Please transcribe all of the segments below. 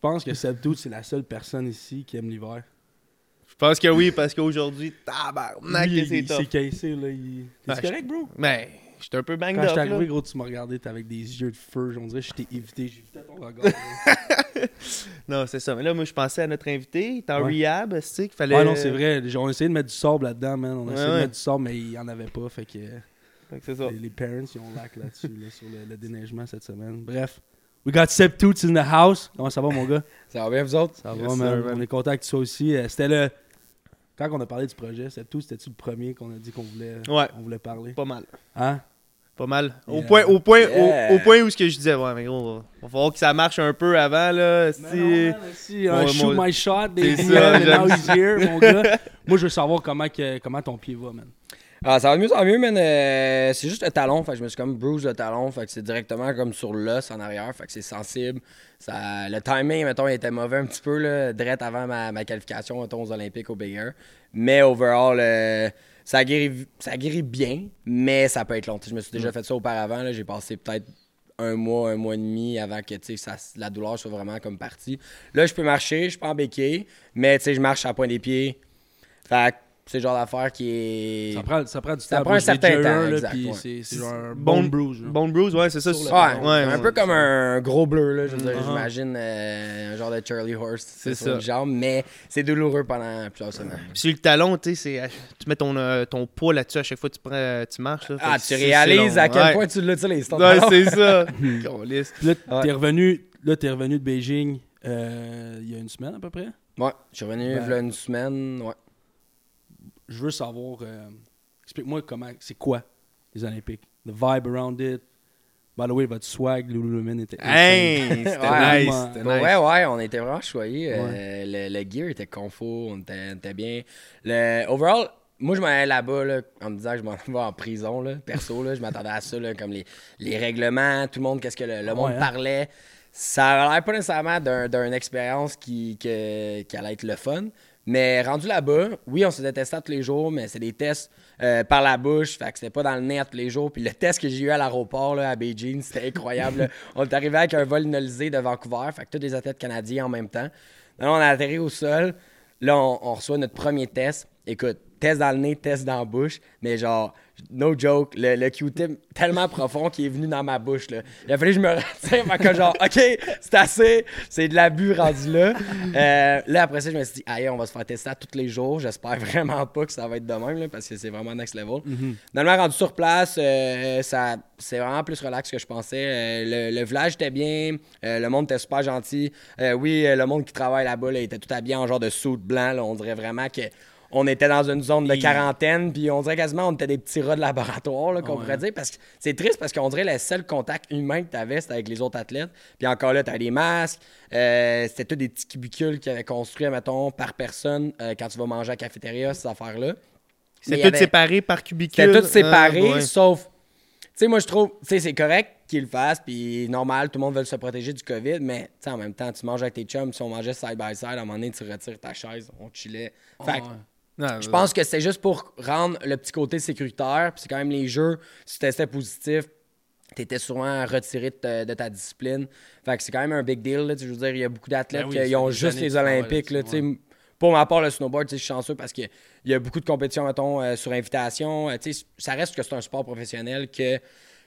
pense que Seb Tout, c'est la seule personne ici qui aime l'hiver. Je pense que oui, parce qu'aujourd'hui, tabarnak, c'est il s'est top. cassé, là. Il... T'es Ouais, correct, bro? Mais, j'étais un peu banged Quand je suis arrivé, gros, tu m'as regardé, t'es avec des yeux de feu. On dirait que je t'ai évité. J'évitais ton regard. Non, c'est ça. Mais là, moi, je pensais à notre invité. Il est en Ouais. rehab, tu sais, qu'il fallait... Ouais, non, c'est vrai. On a essayé de mettre du sable là-dedans, man. On a Ouais, essayé de ouais. mettre du sable, mais il n'y en avait pas. Fait que Fait que C'est ça. les, les parents, ils ont lac là-dessus, là, sur le, le déneigement cette semaine. Bref. We got Seb Toots in the house. Comment ça va, mon gars? Ça va bien, vous autres? Ça Yes, va, sir, man. On est content que tu sois aussi. Euh, C'était le. Quand on a parlé du projet, Seb Toots, c'était-tu le premier qu'on a dit qu'on voulait, Ouais. on voulait parler? Pas mal. Hein? Pas mal. Au point, au point, Yeah. au, au point où ce que je disais, ouais, mais gros, va, va falloir que ça marche un peu avant, là. Si... Man, si, uh, Ouais, shoot moi- my shot, ça, now he's here, mon gars. Moi, je veux savoir comment, que- comment ton pied va, man. Ah, ça va de mieux en mieux, mais euh, c'est juste le talon. Fait que je me suis comme bruise le talon. Fait que c'est directement comme sur l'os en arrière. Fait que c'est sensible. Ça, le timing, mettons, il était mauvais un petit peu, là, direct avant ma, ma qualification, mettons, aux Olympiques au Big Air. Mais overall, euh, ça, guérit, ça guérit bien, mais ça peut être long. Je me suis déjà fait ça auparavant. J'ai passé peut-être un mois, un mois et demi avant que ça, la douleur soit vraiment comme partie. Là, je peux marcher, je pas en béquille, mais je marche à point des pieds. Fait que c'est le genre d'affaire qui est. Ça prend, ça prend du Ça temps. prend un certain temps, puis ouais. c'est c'est genre un Bone- bruise. Bone bruise, ouais, c'est ça. Ouais, un peu comme ça. un gros bleu, là. Mhm. j'imagine euh, un genre de Charlie Horse C'est sur ça. une jambe, mais c'est douloureux pendant plusieurs semaines. Puis sur le talon, tu sais, c'est- tu mets ton, euh, ton poids là-dessus à chaque fois que tu, prends, tu marches. Là, Ah, tu réalises à quel Ouais. point tu l'utilises, Ouais, c'est ça. Là, t'es revenu, là, t'es revenu de Beijing euh, il y a une semaine à peu près? Ouais, je suis revenu Ben- il y a une semaine, ouais. Je veux savoir, euh, explique-moi comment, c'est quoi les Olympiques? The vibe around it. By the way, votre swag, Lululemon était Hey, insane. c'était Ouais, nice. nice. Ouais, ouais, on était vraiment choyés. euh, le, le gear était confort, on était, on était bien. Le overall, moi, je m'en allais là-bas là, en me disant que je m'en vais en prison, là, perso. Là, je m'attendais à ça, là, comme les, les règlements, tout le monde, qu'est-ce que le, le Ah monde ouais, hein? parlait. Ça a l'air pas nécessairement d'un- d'une expérience qui, que- qui allait être le fun. Mais rendu là-bas, oui, on se tester tous les jours, mais c'est des tests euh, par la bouche, fait que c'était pas dans le nez tous les jours. Puis le test que j'ai eu à l'aéroport là, à Beijing, c'était incroyable. on est arrivé avec un vol inolisé de Vancouver, fait que tous des athlètes canadiens en même temps. Là, on a atterri au sol. Là, on reçoit notre premier test. Écoute, test dans le nez, test dans la bouche, mais genre, no joke, le, le Q-tip tellement profond qui est venu dans ma bouche. Là. Il a fallu que je me retire, fait que genre, OK, c'est assez, c'est de l'abus rendu là. Euh, là, après ça, je me suis dit, aïe, on va se faire tester à tous les jours. J'espère vraiment pas que ça va être de même, là, parce que c'est vraiment next level. Finalement, rendu sur place, euh, ça, c'est vraiment plus relax que je pensais. Euh, le, le village était bien, le monde était super gentil. Oui, le monde qui travaille là-bas, là, il était tout habillé en genre de soude blanc. là. on dirait vraiment que on était dans une zone de quarantaine, puis on dirait quasiment on était des petits rats de laboratoire, là, qu'on Ah pourrait dire. Parce que c'est triste parce qu'on dirait le seul contact humain que tu avais, c'était avec les autres athlètes. Puis encore là, tu des masques. euh, c'était tous des petits cubicules qui avaient construits, mettons, par personne euh, quand tu vas manger à la cafétéria, ces affaires-là. Y tout avait- séparé par cubicule. c'était tout séparé, Ah, ouais. sauf. Tu sais, moi, je trouve, tu sais, c'est correct qu'ils le fassent, puis normal, tout le monde veut se protéger du COVID, mais, tu sais, en même temps, tu manges avec tes chums, si on mangeait side by side, à un moment donné, tu retires ta chaise, on chillait. Fait que, Ouais. Ah, je pense que c'est juste pour rendre le petit côté sécuritaire, puis c'est quand même les jeux, si tu testais positif, t'étais souvent retiré de ta, de ta discipline. Fait que c'est quand même un big deal, là, tu je veux dire, il y a beaucoup d'athlètes Ben oui, qui ont juste les Olympiques, là, tu pour ma part, le snowboard, tu je suis chanceux parce qu'il y a beaucoup de compétitions, mettons, euh, sur invitation. Euh, tu ça reste que c'est un sport professionnel que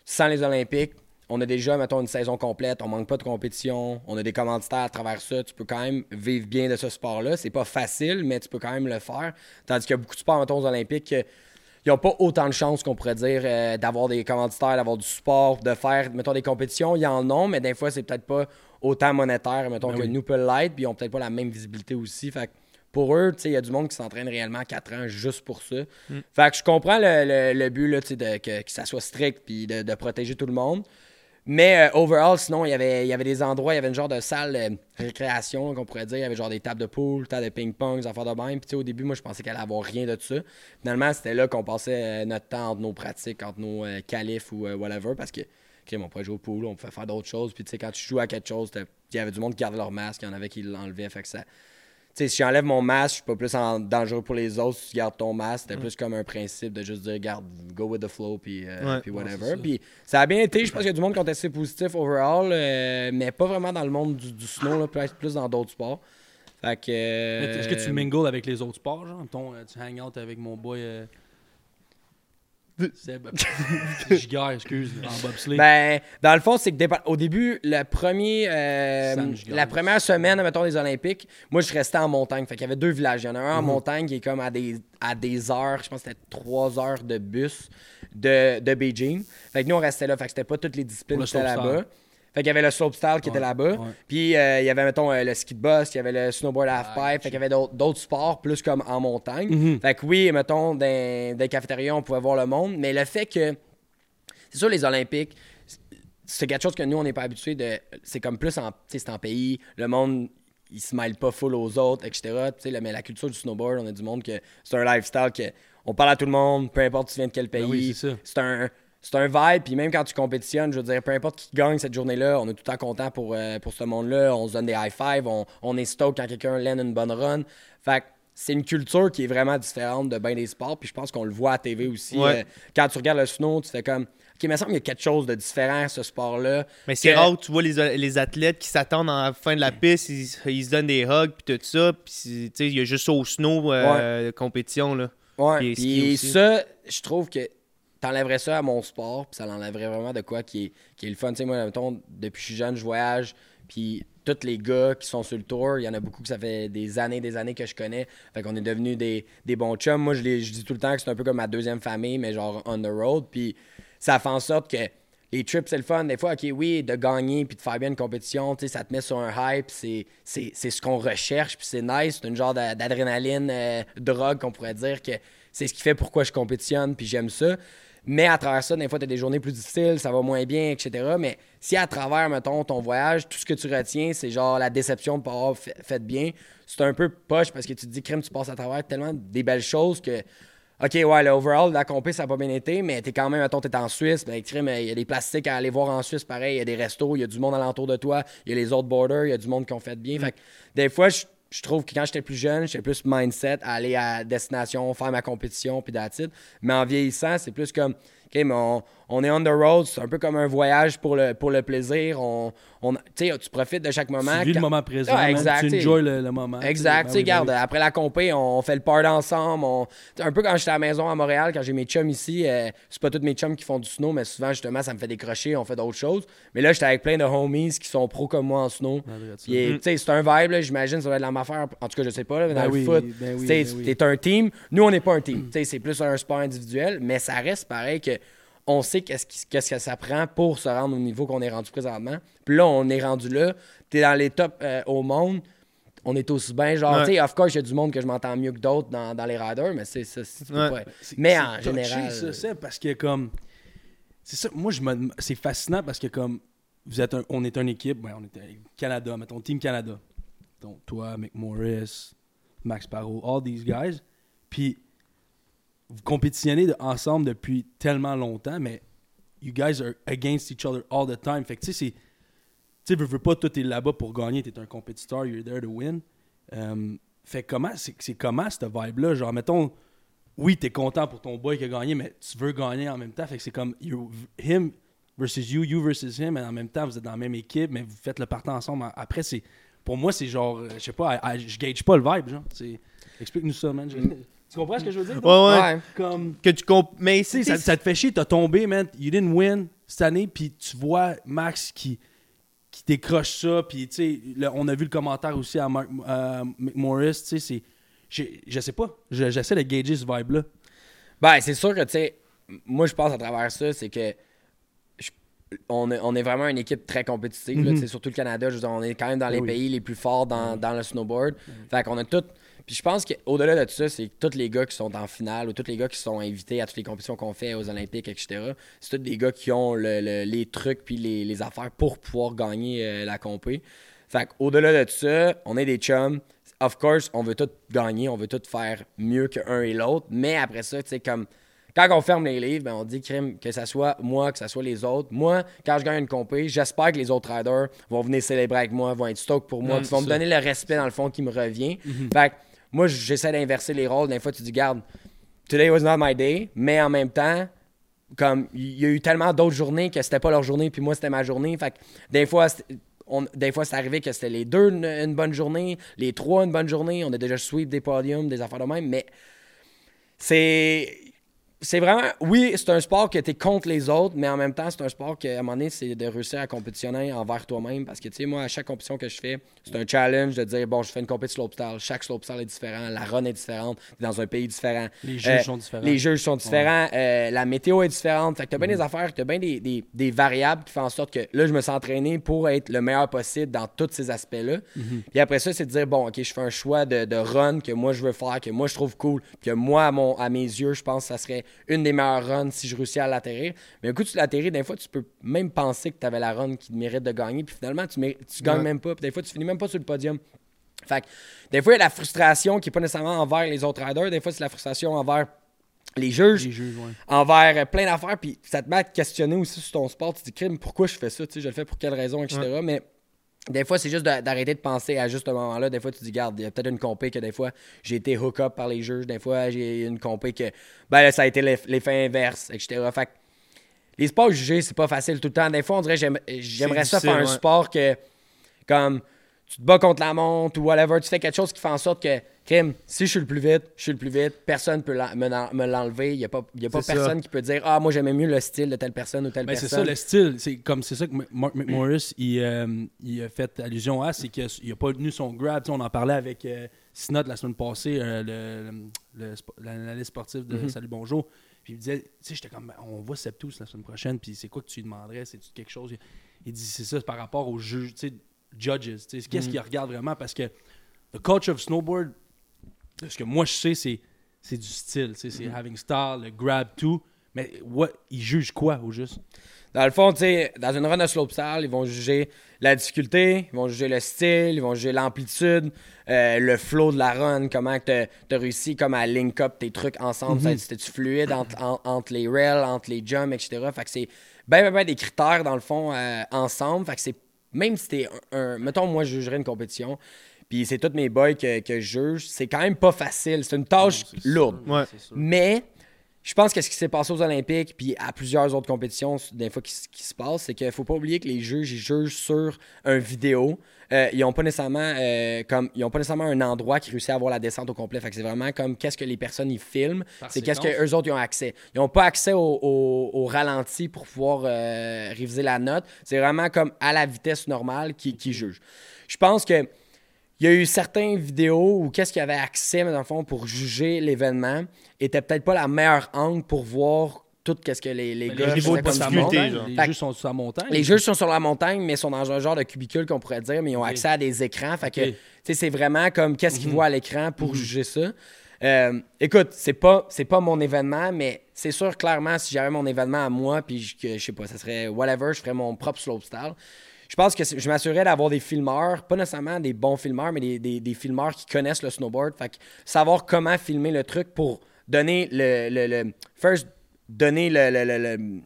sans les Olympiques, on a déjà, mettons, une saison complète, on manque pas de compétition, on a des commanditaires à travers ça. Tu peux quand même vivre bien de ce sport-là. C'est pas facile, mais tu peux quand même le faire. Tandis qu'il y a beaucoup de sports, mettons, aux Olympiques, que ils n'ont pas autant de chances qu'on pourrait dire euh, d'avoir des commanditaires, d'avoir du support, de faire, mettons, des compétitions. Ils en ont, mais des fois, c'est peut-être pas autant monétaire, mettons, Ben que oui. nous peut l'être, puis ils ont peut-être pas la même visibilité aussi. Fait que pour eux, tu sais, il y a du monde qui s'entraîne réellement 4 ans juste pour ça. Fait que je comprends le, le- le but, là, de, que, que ça soit strict, puis de, de protéger tout le monde. Mais euh, overall, sinon, il y avait, il y avait des endroits, il y avait une genre de salle euh, récréation qu'on pourrait dire. Il y avait genre des tables de pool, tables de ping-pong, des affaires de même. Puis au début, moi, je pensais qu'elle allait avoir rien de ça. Finalement, c'était là qu'on passait euh, notre temps entre nos pratiques, entre nos euh, qualifs ou whatever. Parce que, OK, on pouvait jouer au pool, on pouvait faire d'autres choses. Puis tu sais, quand tu joues à quelque chose, il y avait du monde qui gardait leur masque, il y en avait qui l'enlevaient. Fait que ça. Sais, si j'enlève mon masque, je suis pas plus en dangereux pour les autres si tu gardes ton masque. C'était plus comme un principe de juste dire, garde, go with the flow, puis, euh, Ouais. puis whatever. puis ça a bien été. Je pense qu'il y a du monde qui ont testé positif overall, euh, mais pas vraiment dans le monde du, du snow, là, peut-être plus dans d'autres sports. Fait que. euh, Est-ce que tu mingles avec les autres sports, genre? Euh, tu hang out avec mon boy. Seb. Excuse, en bobsleigh. Ben, dans le fond, c'est que dépa- au début, le premier, euh, la première semaine, mettons, des Olympiques, moi, je restais en montagne. Fait qu'il y avait deux villages. Il y en a un en Mhm. montagne qui est comme à des, à des heures, je pense que c'était trois heures de bus de, de Beijing. Fait que nous, on restait là. Fait que c'était pas toutes les disciplines qui étaient là-bas. Fait qu'il y avait le slopestyle qui Ouais, était là-bas. ouais. Puis euh, il y avait, mettons, euh, le ski de boss, il y avait le snowboard half-pipe. Ah, fait qu'il y avait d'autres sports plus comme en montagne. Mhm. Fait que oui, mettons, dans des cafétérias, on pouvait voir le monde. Mais le fait que. C'est sûr, les Olympiques, c'est quelque chose que nous, on n'est pas habitué de. C'est comme plus en, tu sais, c'est en pays. Le monde, il se mêle pas full aux autres, etc. Là, mais la culture du snowboard, on a du monde que c'est un lifestyle que on parle à tout le monde, peu importe tu viens de quel pays. Ben oui, ça. c'est un. C'est un vibe, puis même quand tu compétitionnes, je veux dire, peu importe qui gagne cette journée-là, on est tout le temps content pour, euh, pour ce monde-là. On se donne des high-fives, on, on est stoked quand quelqu'un lène une bonne run. Fait que c'est une culture qui est vraiment différente de bien des sports, puis je pense qu'on le voit à TV aussi. Ouais. Euh, quand tu regardes le snow, tu fais comme, OK, mais il me semble qu'il y a quelque chose de différent à ce sport-là. Mais c'est Que- rare, tu vois les, les athlètes qui s'attendent à la fin de la piste, ils, ils se donnent des hugs puis tout ça, puis tu sais, il y a juste au snow euh, compétition là. Ouais, Puis ça, je trouve que t'enlèverais ça à mon sport, puis ça l'enlèverait vraiment de quoi qui est, qui est le fun. Tu sais, moi, depuis que je suis jeune, je voyage, puis tous les gars qui sont sur le tour, il y en a beaucoup que ça fait des années, des années que je connais. Fait qu'on est devenus des, des bons chums. Moi, je, les- je dis tout le temps que c'est un peu comme ma deuxième famille, mais genre on the road. Puis ça fait en sorte que les trips, c'est le fun. Des fois, OK, oui, de gagner puis de faire bien une compétition, ça te met sur un hype. C'est, c'est, c'est ce qu'on recherche, puis c'est nice. C'est une genre d'a- d'adrénaline, euh, drogue qu'on pourrait dire que c'est ce qui fait pourquoi je compétitionne, puis j'aime ça. Mais à travers ça, des fois, tu as des journées plus difficiles, ça va moins bien, etc. Mais si à travers, mettons, ton voyage, tout ce que tu retiens, c'est genre la déception de ne pas avoir fait, fait bien, c'est un peu poche parce que tu te dis, crème, tu passes à travers tellement des belles choses que. OK, ouais, le overall, la compé, ça n'a pas bien été, mais t'es quand même, mettons, t'es en Suisse, ben, crème, il y a des plastiques à aller voir en Suisse, pareil, il y a des restos, il y a du monde alentour de toi, il y a les autres borders, il y a du monde qui ont fait bien. Fait que des fois, je, je trouve que quand j'étais plus jeune, j'étais plus mindset à aller à destination, faire ma compétition, puis it. Mais en vieillissant, c'est plus comme, OK, mais on, on est on the road, c'est un peu comme un voyage pour le, pour le plaisir. On, on, tu sais, tu profites de chaque moment. Tu vis le moment présent. Ah, exact, Tu enjoy le, le moment. Exact. Ben tu ben regarde, oui. après la compé, on fait le party ensemble. On... Un peu quand j'étais à la maison à Montréal, quand j'ai mes chums ici, euh, c'est pas tous mes chums qui font du snow, mais souvent, justement, ça me fait décrocher, on fait d'autres choses. Mais là, j'étais avec plein de homies qui sont pros comme moi en snow. Sais, c'est un vibe, là, j'imagine, ça va être la même affaire. En tout cas, je sais pas, là, Ben dans oui, le foot, ben oui, sais, ben oui. t'es un team. Nous, on n'est pas un team. Tu sais, c'est plus un sport individuel, mais ça reste pareil que on sait qu'est-ce, qui- qu'est-ce que ça prend pour se rendre au niveau qu'on est rendu présentement. Puis là, on est rendu là. T'es dans les tops euh, au monde. On est aussi bien, genre, Ouais. tu sais, of course, il y a du monde que je m'entends mieux que d'autres dans, dans les riders, mais c'est ça. Ouais. pas- Mais c'est en touché, général. ça, c'est parce que comme c'est ça moi je me c'est fascinant parce que comme vous êtes un- on est une équipe ben, on est un- Canada mettons team Canada donc toi Mick Morris Max Parot all these guys puis vous compétitionnez ensemble depuis tellement longtemps mais you guys are against each other all the time fait que tu sais c'est tu sais veux, veux pas toi t'es là-bas pour gagner t'es un compétiteur you're there to win Euh, fait comment c'est comment cette vibe là genre mettons oui, t'es content pour ton boy qui a gagné, mais tu veux gagner en même temps. Fait que c'est comme you- him versus you, you versus him, et en même temps, vous êtes dans la même équipe, mais vous faites le partant ensemble. Après, c'est pour moi, c'est genre, euh, je sais pas, je gage pas le vibe, genre. Explique-nous ça, man. Tu comprends ce que je veux dire? toi? Ouais, ouais. Ouais. Comme, Que tu comp... Mais c'est ça, ça te fait chier, t'as tombé, man. You didn't win cette année, puis tu vois Max qui, qui décroche ça, puis tu sais, on a vu le commentaire aussi à Mark, euh, Morris, tu sais, c'est. Je je sais pas, Je- j'essaie de gager ce vibe-là. Ben, c'est sûr que, tu sais, moi, je pense à travers ça, c'est que on, est, on est vraiment une équipe très compétitive, sais, surtout le Canada. Je veux dire, on est quand même dans les oui. pays les plus forts dans, dans le snowboard. Fait qu'on a tout. Puis je pense qu'au-delà de tout ça, c'est que tous les gars qui sont en finale ou tous les gars qui sont invités à toutes les compétitions qu'on fait aux Olympiques, etc., c'est tous des gars qui ont le- le- les trucs puis les, les affaires pour pouvoir gagner euh, la compé. Fait qu'au-delà de tout ça, on est des chums. Of course, on veut tout gagner, on veut tout faire mieux qu'un et l'autre. Mais après ça, tu sais, comme quand on ferme les livres, ben, on dit crime, que ce soit moi, que ce soit les autres. Moi, quand je gagne une compé, j'espère que les autres riders vont venir célébrer avec moi, vont être stock pour moi, vont me ça. donner le respect dans le fond qui me revient. Fait que moi, j'essaie d'inverser les rôles. Des fois, tu dis, garde, today was not my day, mais en même temps, comme il y a eu tellement d'autres journées que c'était pas leur journée, puis moi, c'était ma journée. Fait que des fois, fois, c'est arrivé que c'était les deux une, une bonne journée, les trois une bonne journée. On a déjà sweep des podiums, des affaires de même, mais c'est. C'est vraiment. Oui, c'est un sport que tu es contre les autres, mais en même temps, c'est un sport que, à un moment donné, c'est de réussir à compétitionner envers toi-même. Parce que, tu sais, moi, à chaque compétition que je fais, c'est un challenge de dire, bon, je fais une compétition slopestyle. Chaque slopestyle est différent, la run est différente, t'es dans un pays différent. Les juges Euh, sont différents. Les juges sont différents, euh, la météo est différente. Fait que t'as bien des affaires, t'as bien des, des, des variables qui font en sorte que là, je me sens entraîné pour être le meilleur possible dans tous ces aspects-là. Puis après ça, c'est de dire, bon, OK, je fais un choix de, de run que moi, je veux faire, que moi, je trouve cool, que moi, à, mon, à mes yeux, je pense que ça serait une des meilleures runs si je réussis à l'atterrir. Mais un coup, tu l'atterris, des fois, tu peux même penser que tu avais la run qui mérite de gagner, puis finalement, tu, mérites- tu gagnes Ouais. même pas, puis des fois, tu finis même pas sur le podium. Fait que, des fois, il y a la frustration qui n'est pas nécessairement envers les autres riders, des fois, c'est la frustration envers les juges, Les juges, ouais. envers euh, plein d'affaires, puis ça te met à te questionner aussi sur ton sport. Tu te dis, crime, pourquoi je fais ça? Tu sais, je le fais pour quelle raison, etc. Mais des fois, c'est juste d'arrêter de penser à juste ce moment-là. Des fois, tu te dis, garde, il y a peut-être une compé que des fois, j'ai été hook up par les juges. Des fois, j'ai une compé que, ben là, ça a été l'eff- l'effet inverse, etc. Fait que les sports jugés, c'est pas facile tout le temps. Des fois, on dirait, j'aime- j'aimerais ça faire un ouais. sport que, comme, tu te bats contre la montre ou whatever, tu fais quelque chose qui fait en sorte que, Kim, si je suis le plus vite, je suis le plus vite, personne peut l'en- me, l'en- me l'enlever. Il n'y a pas, y a pas C'est ça. personne qui peut dire, ah, moi, j'aimais mieux le style de telle personne ou telle Ben, c'est personne. ça le style. C'est comme c'est ça que Mark McMorris il, euh, il a fait allusion à, c'est qu'il a pas tenu son grab. Tu sais, on en parlait avec euh, Sinot la semaine passée, euh, le, le spo- l'analyste sportif de Salut Bonjour. Puis il me disait, tu sais, j'étais comme, Ben, on voit Septus la semaine prochaine, puis c'est quoi que tu lui demanderais, c'est quelque chose? Il dit, c'est ça, c'est par rapport aux juges, tu sais, judges. Qu'est-ce qu'il regarde vraiment? Parce que le coach of snowboard, ce que moi je sais, c'est, c'est du style. tu sais, C'est having style, le grab, tout. Mais what, il juge quoi au juste? Dans le fond, dans une run de slopestyle, ils vont juger la difficulté, ils vont juger le style, ils vont juger l'amplitude, euh, le flow de la run, comment tu as réussi comme à link up tes trucs ensemble. Ça, C'était-tu fluide entre, en- entre les rails, entre les jumps, etc. Fait que c'est ben, ben, ben des critères, dans le fond, euh, ensemble. Fait que c'est, même si t'es un, un- Mettons, moi, je jugerais une compétition, puis c'est tous mes boys que, que je juge, c'est quand même pas facile. C'est une tâche C'est sûr, lourde. Ouais. c'est sûr. Mais je pense que ce qui s'est passé aux Olympiques, puis à plusieurs autres compétitions, des fois qui, qui se passent, c'est qu'il faut pas oublier que les juges, ils jugent sur un vidéo. Euh, ils ont pas nécessairement euh, comme ils ont pas nécessairement un endroit qui réussit à avoir la descente au complet. Fait que c'est vraiment comme qu'est-ce que les personnes ils filment, c'est qu'est-ce que eux autres ils ont accès. Ils ont pas accès au, au- au ralenti pour pouvoir euh, réviser la note. C'est vraiment comme à la vitesse normale qui, qui jugent. Je pense que il y a eu certaines vidéos où qu'est-ce qu'il y avait accès, mais dans le fond, pour juger l'événement, était peut-être pas la meilleure angle pour voir tout qu'est-ce que les, les gars les faisaient comme. Les juges sont sur la montagne. Les juges sont sur la montagne, mais sont dans un genre de cubicule qu'on pourrait dire, mais ils ont accès à des écrans. Fait que, tu sais, c'est vraiment comme qu'est-ce qu'ils voient à l'écran pour juger ça. Euh, écoute, c'est pas, c'est pas mon événement, mais c'est sûr, clairement, si j'avais mon événement à moi, puis je, que, je sais pas, ça serait whatever, je ferais mon propre slopestyle. Je pense que je m'assurerais d'avoir des filmeurs, pas nécessairement des bons filmeurs, mais des, des- des filmeurs qui connaissent le snowboard. Fait que savoir comment filmer le truc pour donner le. le, le- first, donner le- le-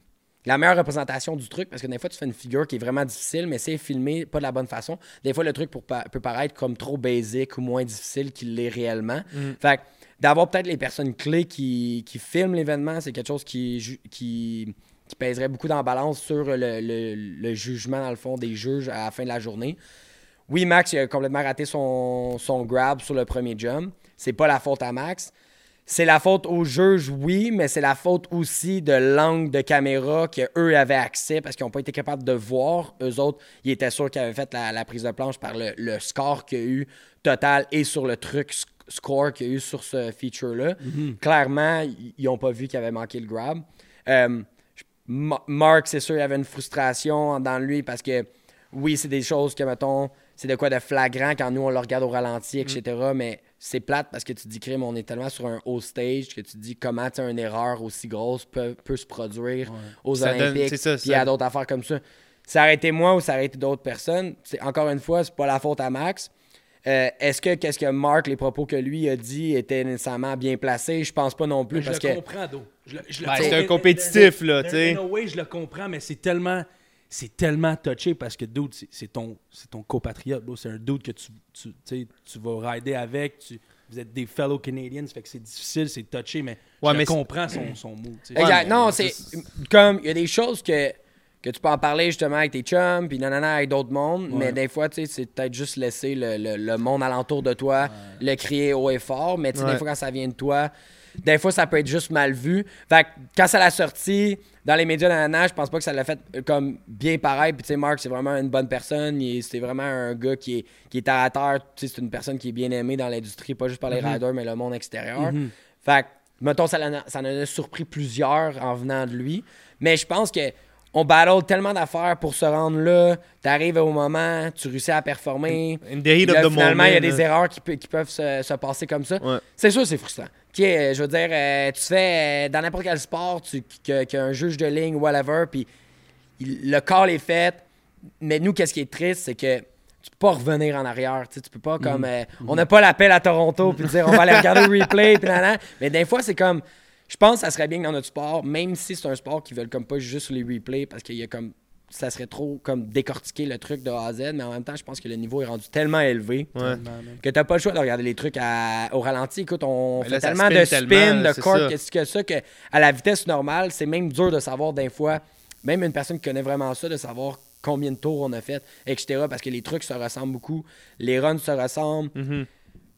la meilleure représentation du truc, parce que des fois, tu fais une figure qui est vraiment difficile, mais c'est filmé pas de la bonne façon. Des fois, le truc pour peut paraître comme trop basic ou moins difficile qu'il l'est réellement. Fait que d'avoir peut-être les personnes clés qui, qui filment l'événement, c'est quelque chose qui, qui, qui pèserait beaucoup dans la balance sur le, le- le jugement, dans le fond, des juges à la fin de la journée. Oui, Max il a complètement raté son, son grab sur le premier jump. C'est pas la faute à Max. C'est la faute aux juges, oui, mais c'est la faute aussi de l'angle de caméra qu'eux avaient accès parce qu'ils n'ont pas été capables de voir. Eux autres, ils étaient sûrs qu'ils avaient fait la, la prise de planche par le, le score qu'il y a eu total et sur le truc sc- score qu'il y a eu sur ce feature-là. Clairement, ils n'ont pas vu qu'il avait manqué le grab. Euh, Mark, c'est sûr, il avait une frustration dans lui parce que oui, c'est des choses que, mettons, c'est de quoi de flagrant quand nous on le regarde au ralenti, etc. Mais c'est plate parce que tu te dis, crime, on est tellement sur un haut stage que tu te dis comment une erreur aussi grosse peut, peut se produire aux Ça donne- Olympiques c'est ça, puis ça- à d'autres affaires comme ça. Ça aurait été moi ou ça aurait été d'autres personnes. C'est, encore une fois, c'est pas la faute à Max. Euh, Est-ce que qu'est-ce que Mark, les propos que lui a dit étaient nécessairement bien placés? Je pense pas non plus. je parce le que comprends, Do. Ben, c'est un compétitif, là, in- tu sais. way, je le comprends, mais c'est tellement. C'est tellement touché parce que, dude, c'est- ton, c'est ton compatriote. C'est un dude que tu, tu, tu vas rider avec. Tu, vous êtes des fellow Canadians, fait que c'est difficile, c'est touché, mais Ouais, je mais le comprends son, son. Exact. mais- non, c'est comme il y a des choses que, que tu peux en parler justement avec tes chums, puis nanana avec d'autres mondes, Ouais. mais des fois, tu sais, c'est peut-être juste laisser le, le- le monde alentour de toi le crier haut et fort, mais tu sais, Ouais. des fois, quand ça vient de toi, des fois, ça peut être juste mal vu. Fait que quand ça l'a sorti dans les médias nanana, je pense pas que ça l'a fait euh, comme bien pareil, puis tu sais, Mark, c'est vraiment une bonne personne, c'est vraiment un gars qui est, qui est à terre, tu sais, c'est une personne qui est bien aimée dans l'industrie, pas juste par les riders, mais le monde extérieur. Mhm. Fait que, mettons, ça, ça en a surpris plusieurs en venant de lui. Mais je pense que on battle tellement d'affaires pour se rendre là. T'arrives au moment, tu réussis à performer. In the heat là, of the finalement, il y a des erreurs qui, pe- qui peuvent se, se passer comme ça. Ouais. C'est sûr, c'est frustrant. Euh, je veux dire, euh, tu fais euh, dans n'importe quel sport, tu, que- qu'il y a un juge de ligne, whatever, puis le call est fait. Mais nous, qu'est-ce qui est triste, c'est que tu peux pas revenir en arrière. Tu tu peux pas comme. euh, On n'a pas l'appel à Toronto puis dire on va aller regarder le replay puis. Mais des fois, c'est comme. Je pense que ça serait bien que dans notre sport, même si c'est un sport qui veulent comme pas juste les replays parce qu'il y a comme. Ça serait trop comme décortiquer le truc de A à Z, mais en même temps, je pense que le niveau est rendu tellement élevé Ouais. Que t'as pas le choix de regarder les trucs à- au ralenti. Écoute, on Mais fait tellement spin de spin, tellement, de cork, qu'est-ce que ça, que à la vitesse normale, c'est même dur de savoir des fois, même une personne qui connaît vraiment ça, de savoir combien de tours on a fait, etc. Parce que les trucs se ressemblent beaucoup, les runs se ressemblent. Mhm.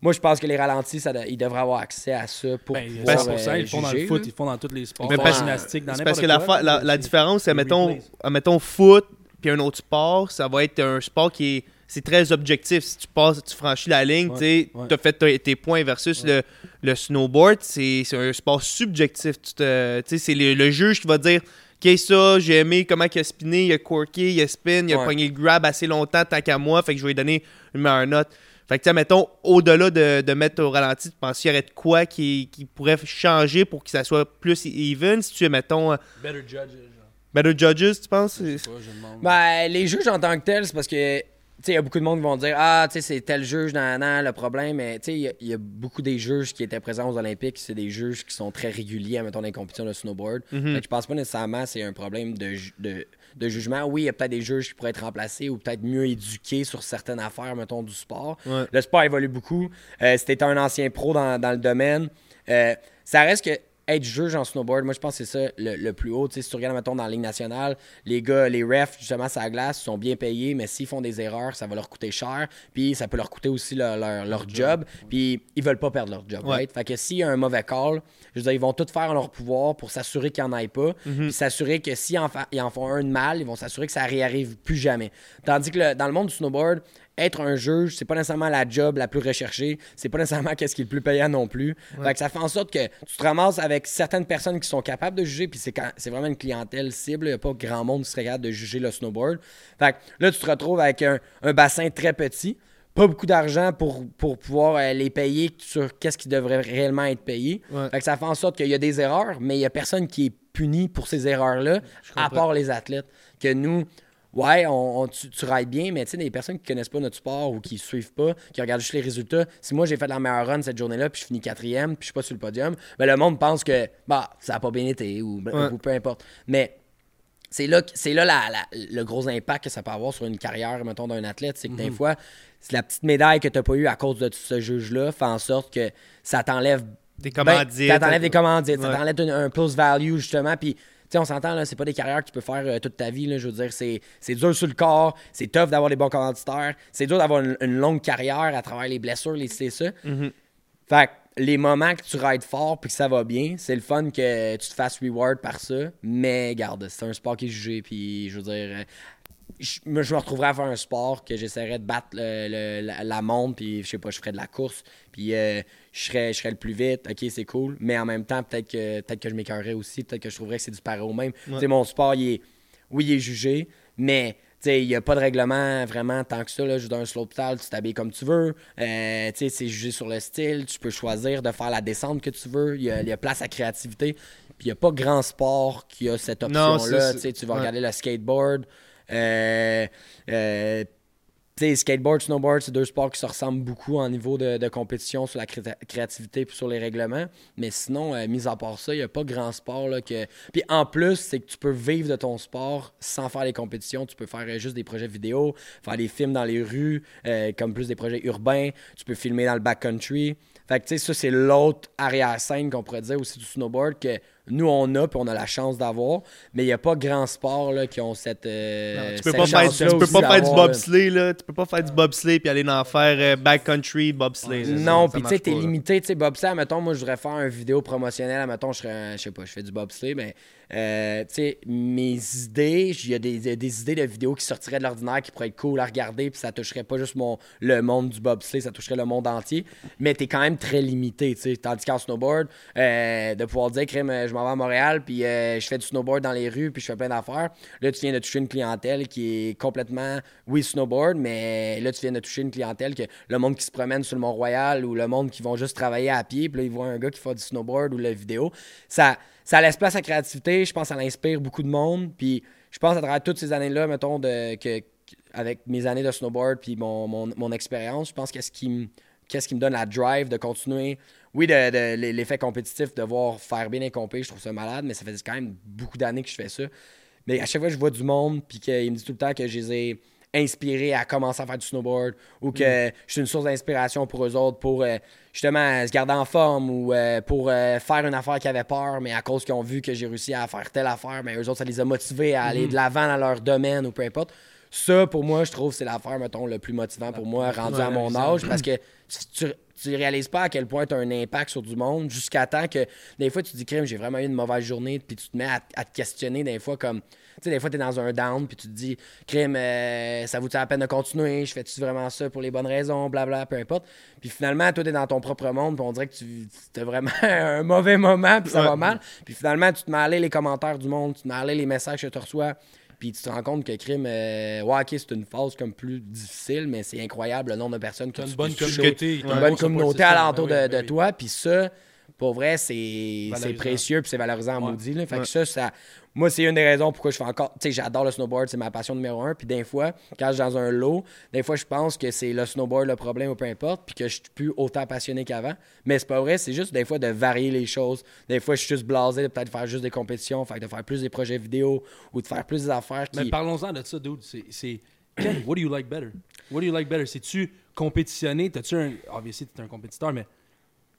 Moi, je pense que les ralentis, ça, ils devraient avoir accès à ça pour Ben, pouvoir, c'est pour ça, euh, ils font dans le foot, là. ils font dans tous les sports. Mais dans parce- la gymnastique, dans parce n'importe que la, quoi, la, la différence, c'est, mettons, foot, puis un autre sport, ça va être un sport qui est c'est très objectif. Si tu passes, tu franchis la ligne, Ouais, tu t'as fait tes- tes points versus le, le snowboard, c'est c'est un sport subjectif. C'est le, le juge qui va dire OK, ça, j'ai aimé comment il a spiné, il a corké, il a spin, il a pogné le grab assez longtemps, tant qu'à moi, fait que je vais lui donner une meilleure note. Fait que, tu sais, mettons, au-delà de, de mettre au ralenti, tu penses qu'il y aurait de quoi qui, qui pourrait changer pour que ça soit plus even? Si tu es, mettons, euh, Better judges, genre. better judges, tu penses? Je sais pas, je demande. Ben, les juges en tant que tels, c'est parce que, tu sais, il y a beaucoup de monde qui vont dire Ah, tu sais, c'est tel juge, nan, nan, le problème. Mais, tu sais, il y a- il y, a beaucoup des juges qui étaient présents aux Olympiques. C'est des juges qui sont très réguliers, mettons, dans les compétitions de snowboard. Mhm. Fait que je pense pas nécessairement que c'est un problème de, de, de jugement. Oui, il y a peut-être des juges qui pourraient être remplacés ou peut-être mieux éduqués sur certaines affaires, mettons, du sport. Ouais. Le sport évolue beaucoup. Euh, si t'étais un ancien pro dans, dans le domaine, euh, ça reste que être juge en snowboard, moi je pense que c'est ça le, le plus haut. Si tu regardes, mettons, dans la Ligue nationale, les gars, les refs, justement, sur la glace, sont bien payés, mais s'ils font des erreurs, ça va leur coûter cher. Puis ça peut leur coûter aussi leur, leur, leur job. Puis ils veulent pas perdre leur job. Ouais. right? Fait que s'il y a un mauvais call, je veux dire, ils vont tout faire en leur pouvoir pour s'assurer qu'il n'y en ait pas. Puis s'assurer que s'ils en, fa- ils en font un de mal, ils vont s'assurer que ça réarrive plus jamais. Tandis que le- dans le monde du snowboard, être un juge, c'est pas nécessairement la job la plus recherchée, c'est pas nécessairement qu'est-ce qui est le plus payant non plus. Fait que ça fait en sorte que tu te ramasses avec certaines personnes qui sont capables de juger, puis c'est quand- c'est vraiment une clientèle cible, il n'y a pas grand monde qui serait capable de juger le snowboard. Fait que là, tu te retrouves avec un, un bassin très petit, pas beaucoup d'argent pour, pour pouvoir euh, les payer sur qu'est-ce qui devrait réellement être payé. Ouais. Fait que ça fait en sorte qu'il y a des erreurs, mais il y a personne qui est puni pour ces erreurs-là, à part les athlètes. Que nous, ouais, on, on- tu, tu rides bien, mais tu sais, des personnes qui connaissent pas notre sport ou qui suivent pas, qui regardent juste les résultats. Si moi j'ai fait la meilleure run cette journée-là, puis je finis quatrième, puis je suis pas sur le podium, ben le monde pense que bah ça a pas bien été ou, Ouais. ou peu importe. Mais c'est là, c'est là la- la- le gros impact que ça peut avoir sur une carrière, mettons, d'un athlète. C'est que des fois, c'est la petite médaille que tu n'as pas eue à cause de ce juge-là fait en sorte que ça t'enlève Des ben, commandites. ça t'enlève des commandites, ça t'enlève un, un plus value, justement. Puis, sais, on s'entend, là, c'est pas des carrières que tu peux faire euh, toute ta vie, là. Je veux dire, c'est c'est dur sur le corps, c'est tough d'avoir des bons commanditaires, c'est dur d'avoir une, une longue carrière à travers les blessures, les c'est ça. Mhm. Fait que les moments que tu rides fort puis que ça va bien, c'est le fun que tu te fasses reward par ça. Mais garde, c'est un sport qui est jugé. Puis je veux dire, euh, je me retrouverais à faire un sport que j'essaierais de battre le- le- la, la montre. Puis je sais pas, je ferais de la course. Puis euh, je, serais, je serais le plus vite. Ok, c'est cool. Mais en même temps, peut-être que, peut que je m'écœurerais aussi. Peut-être que je trouverais que c'est du pareil au même. Tu sais, mon sport, il est, oui, il est jugé. Mais tu sais, il n'y a pas de règlement vraiment tant que ça. Là. Juste un slope style, tu t'habilles comme tu veux. Euh, tu sais, c'est jugé sur le style. Tu peux choisir de faire la descente que tu veux. Il y a, il y a place à créativité. Puis il n'y a pas grand sport qui a cette option-là. Tu vas ouais. regarder le skateboard. Euh, euh, sais, skateboard, snowboard, c'est deux sports qui se ressemblent beaucoup en niveau de, compétition sur la cré- créativité puis sur les règlements. Mais sinon, euh, mis à part ça, il n'y a pas grand sport là, que. Puis en plus, c'est que tu peux vivre de ton sport sans faire les compétitions. Tu peux faire euh, juste des projets vidéo, faire des films dans les rues, euh, comme plus des projets urbains. Tu peux filmer dans le backcountry. Fait que tu sais, ça, c'est l'autre arrière-scène qu'on pourrait dire aussi du snowboard que nous, on a, puis on a la chance d'avoir. Mais il n'y a pas grand sport là, qui ont cette. euh, Non, tu peux cette pas faire, tu peux pas faire du bobsleigh, là. Tu peux pas faire du bobsleigh puis aller en faire euh, backcountry bobsleigh. Non, puis tu sais, t'es limité. Tu sais, bobsleigh, mettons, moi, je voudrais faire une vidéo promotionnelle. Mettons, je serais, je sais pas, je fais du bobsleigh, mais euh, tu sais, mes idées, il y a des, des idées de vidéos qui sortiraient de l'ordinaire qui pourraient être cool à regarder, puis ça toucherait pas juste mon, le monde du bobsleigh, ça toucherait le monde entier. Mais t'es quand même très limité, tu sais. Tandis qu'en snowboard, euh, de pouvoir dire, crème, euh, je à Montréal, puis euh, je fais du snowboard dans les rues, puis je fais plein d'affaires. Là, tu viens de toucher une clientèle qui est complètement, oui, snowboard, mais là, tu viens de toucher une clientèle que le monde qui se promène sur le Mont-Royal ou le monde qui vont juste travailler à pied, puis là, ils voient un gars qui fait du snowboard ou la vidéo. Ça, ça laisse place à la créativité. Je pense que ça inspire beaucoup de monde. Puis je pense à travers toutes ces années-là, mettons, de, que, avec mes années de snowboard puis mon, mon, mon expérience, je pense ce qui qu'est-ce qui me donne la drive de continuer. Oui, de, de- l'effet compétitif, de voir faire bien les compés, je trouve ça malade, mais ça fait quand même beaucoup d'années que je fais ça. Mais à chaque fois que je vois du monde, puis qu'il me dit tout le temps que je les ai inspirés à commencer à faire du snowboard, ou que je suis une source d'inspiration pour eux autres, pour euh, justement se garder en forme, ou euh, pour euh, faire une affaire qui avait peur, mais à cause qu'ils ont vu que j'ai réussi à faire telle affaire, mais eux autres, ça les a motivés à aller de l'avant dans leur domaine, ou peu importe. Ça, pour moi, je trouve c'est l'affaire, mettons, le plus motivant pour moi, rendu à mon âge, parce que tu, tu, tu réalises pas à quel point tu as un impact sur du monde jusqu'à temps que des fois tu te dis crime j'ai vraiment eu une mauvaise journée puis tu te mets à, à te questionner des fois comme tu sais des fois tu es dans un down puis tu te dis crime euh, ça vaut la peine de continuer? Je fais-tu vraiment ça pour les bonnes raisons? Blabla peu importe. Puis finalement toi tu es dans ton propre monde puis on dirait que tu as vraiment un mauvais moment puis ça va mal. Puis finalement tu te mets à lire les commentaires du monde tu te mets à lire les messages que tu reçois puis tu te rends compte que crime, euh, ouais, ok, c'est une phase comme plus difficile, mais c'est incroyable le nombre de personnes que tu une bonne communauté. une bonne communauté alentour de, de toi. Puis ça, pour vrai, c'est précieux puis c'est valorisant en Ouais. maudit. Là. Fait Ouais. que ça, ça, moi, c'est une des raisons pourquoi je fais encore. Tu sais, j'adore le snowboard, c'est ma passion numéro un. Puis des fois, quand je suis dans un lot, des fois, je pense que c'est le snowboard le problème ou peu importe, puis que je suis plus autant passionné qu'avant. Mais c'est pas vrai, c'est juste des fois de varier les choses. Des fois, je suis juste blasé de peut-être faire juste des compétitions, fait que de faire plus des projets vidéo ou de faire plus des affaires qui. Mais parlons-en de ça, dude. C'est, what do you like better? What do you like better? C'est-tu compétitionner? T'as-tu un... Obviously, t'es un compétiteur, mais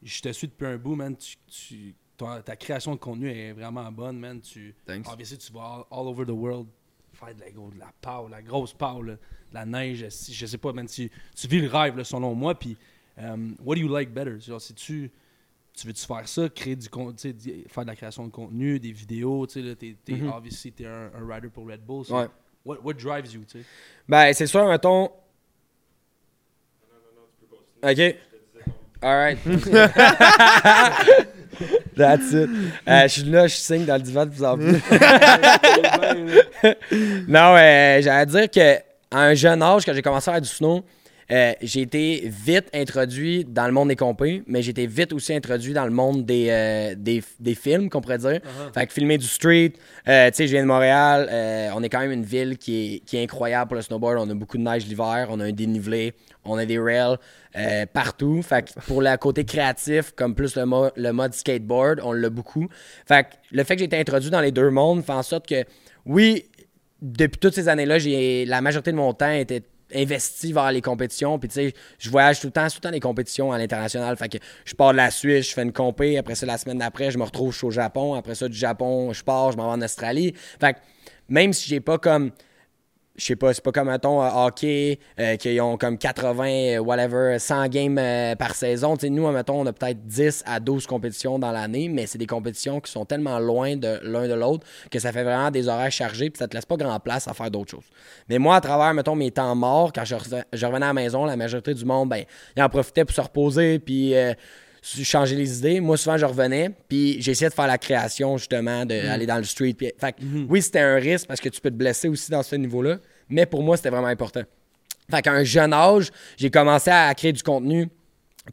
je te suis depuis un bout, man. Tu, tu- ton- ta création de contenu est vraiment bonne, man. Tu... Thanks. Obviously, tu vas all, all over the world faire de la, gros- de la pow, la grosse là, de la neige. si- Je sais pas, man. Tu, tu vis le rêve, là, selon moi. Puis, um, what do you like better? Genre, si tu... Tu veux-tu faire ça, créer du con- tu sais, di- faire de la création de contenu, des vidéos, tu sais, là, t'es, t'es, Mhm. obviously, t'es un, un rider pour Red Bull. Ouais. What, what drives you, tu sais? Ben, c'est sûr, mettons. Ok. Alright. That's it. Euh, je suis là, je signe dans le divan de plus en plus. non, euh, j'allais dire que à un jeune âge, quand j'ai commencé à faire du snow, euh, j'ai été vite introduit dans le monde des compés, mais j'ai été vite aussi introduit dans le monde des, euh, des, des films, qu'on pourrait dire. Fait que filmer du street, euh, tu sais, je viens de Montréal, euh, on est quand même une ville qui est, qui est incroyable pour le snowboard. On a beaucoup de neige l'hiver, on a un dénivelé, on a des rails euh, partout. Fait que pour le côté créatif, comme plus le, le mode skateboard, on l'a beaucoup. Fait que le fait que j'ai été introduit dans les deux mondes fait en sorte que, oui, depuis toutes ces années-là, la majorité de mon temps était investi vers les compétitions. Puis, tu sais, je voyage tout le temps, tout le temps des compétitions à l'international. Fait que je pars de la Suisse, je fais une compé. Après ça, la semaine d'après, je me retrouve au Japon. Après ça, du Japon, je pars, je m'en vais en Australie. Fait que même si j'ai pas comme je sais pas, c'est pas comme, mettons, euh, hockey, euh, qui ont comme 80, euh, whatever, 100 games euh, par saison. Tu sais, nous, mettons, on a peut-être 10 à 12 compétitions dans l'année, mais c'est des compétitions qui sont tellement loin de l'un de l'autre que ça fait vraiment des horaires chargés, puis ça te laisse pas grand place à faire d'autres choses. Mais moi, à travers, mettons, mes temps morts, quand je, reven- je revenais à la maison, la majorité du monde, ben, ils en profitaient pour se reposer, puis... changer les idées. Moi, souvent, je revenais, puis j'essayais de faire la création, justement, d'aller dans le street. Puis, fait que, oui, c'était un risque parce que tu peux te blesser aussi dans ce niveau-là, mais pour moi, c'était vraiment important. Fait qu'à un jeune âge, j'ai commencé à créer du contenu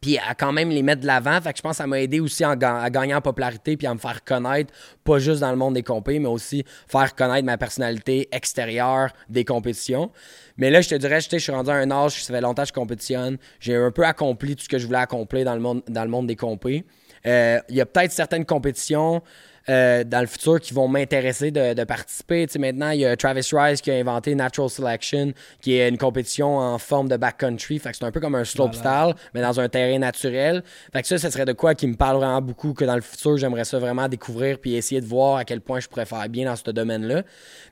puis à quand même les mettre de l'avant. Fait que je pense que ça m'a aidé aussi à gagner en popularité puis à me faire connaître, pas juste dans le monde des compés, mais aussi faire connaître ma personnalité extérieure des compétitions. Mais là, je te dirais, je je suis rendu à un âge, ça fait longtemps que je compétitionne. J'ai un peu accompli tout ce que je voulais accomplir dans le monde, dans le monde des compés. Euh, Il y a peut-être certaines compétitions euh, dans le futur qui vont m'intéresser de, de participer. Tu sais, maintenant, il y a Travis Rice qui a inventé Natural Selection, qui est une compétition en forme de backcountry. Fait que c'est un peu comme un slopestyle, mais dans un terrain naturel. Fait que ça, ce serait de quoi qui me parle vraiment beaucoup, que dans le futur, j'aimerais ça vraiment découvrir puis essayer de voir à quel point je pourrais faire bien dans ce domaine-là.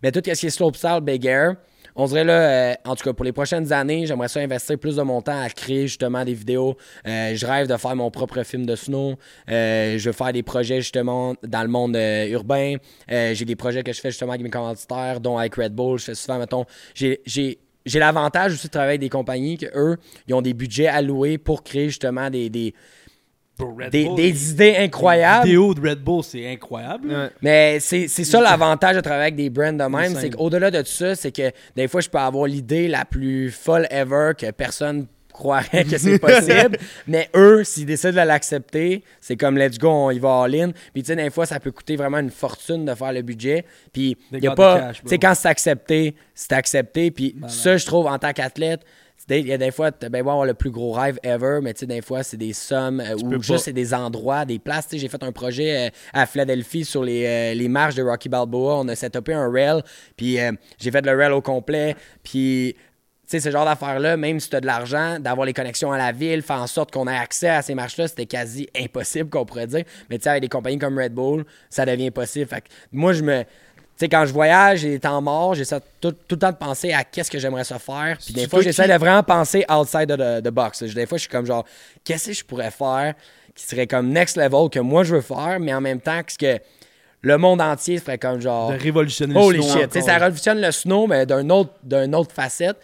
Mais tout ce qui est slopestyle, big air, on dirait là, euh, en tout cas pour les prochaines années, j'aimerais ça investir plus de mon temps à créer justement des vidéos. Euh, je rêve de faire mon propre film de snow. Euh, je veux faire des projets justement dans le monde urbain. J'ai des projets que je fais justement avec mes commanditaires, dont avec Red Bull. Je fais souvent, mettons, j'ai. j'ai l'avantage aussi de travailler avec des compagnies que eux, ils ont des budgets alloués pour créer justement des, des, Red des, Bull, des les- idées les incroyables. vidéos de Red Bull, c'est incroyable. Ouais. Mais c'est c'est ça l'avantage de travailler avec des brands de même, c'est qu'au-delà de tout ça, c'est que des fois, je peux avoir l'idée la plus folle ever que personne croirait que c'est possible. mais eux, s'ils décident de l'accepter, c'est comme let's go, on y va all-in. Puis tu sais, des fois, ça peut coûter vraiment une fortune de faire le budget. Puis il y a pas. Tu sais, quand c'est accepté, c'est accepté. Puis ça, je trouve, en tant qu'athlète, il y a des fois, beau avoir le plus gros rêve ever, mais tu sais, des fois, c'est des sommes euh, ou juste c'est des endroits, des places. Tu sais, j'ai fait un projet euh, à Philadelphie sur les, euh, les marches de Rocky Balboa. On a setupé un rail, puis j'ai fait le rail au complet. Puis, tu sais, ce genre d'affaires-là, même si tu as de l'argent, d'avoir les connexions à la ville, faire en sorte qu'on ait accès à ces marches-là, c'était quasi impossible, qu'on pourrait dire. Mais tu sais, avec des compagnies comme Red Bull, ça devient possible. Fait que moi, je me. Tu sais, quand je voyage, des temps morts, j'essaie tout, tout le temps de penser à qu'est-ce que j'aimerais ça faire. Puis des fois, j'essaie qui- de vraiment penser outside of the, the box. Des fois, je suis comme genre, qu'est-ce que je pourrais faire qui serait comme next level que moi je veux faire, mais en même temps, qu'est-ce que le monde entier ferait comme genre. De révolutionner le Holy snow shit. Encore. ça révolutionne le snow, mais d'un autre, d'un autre facette.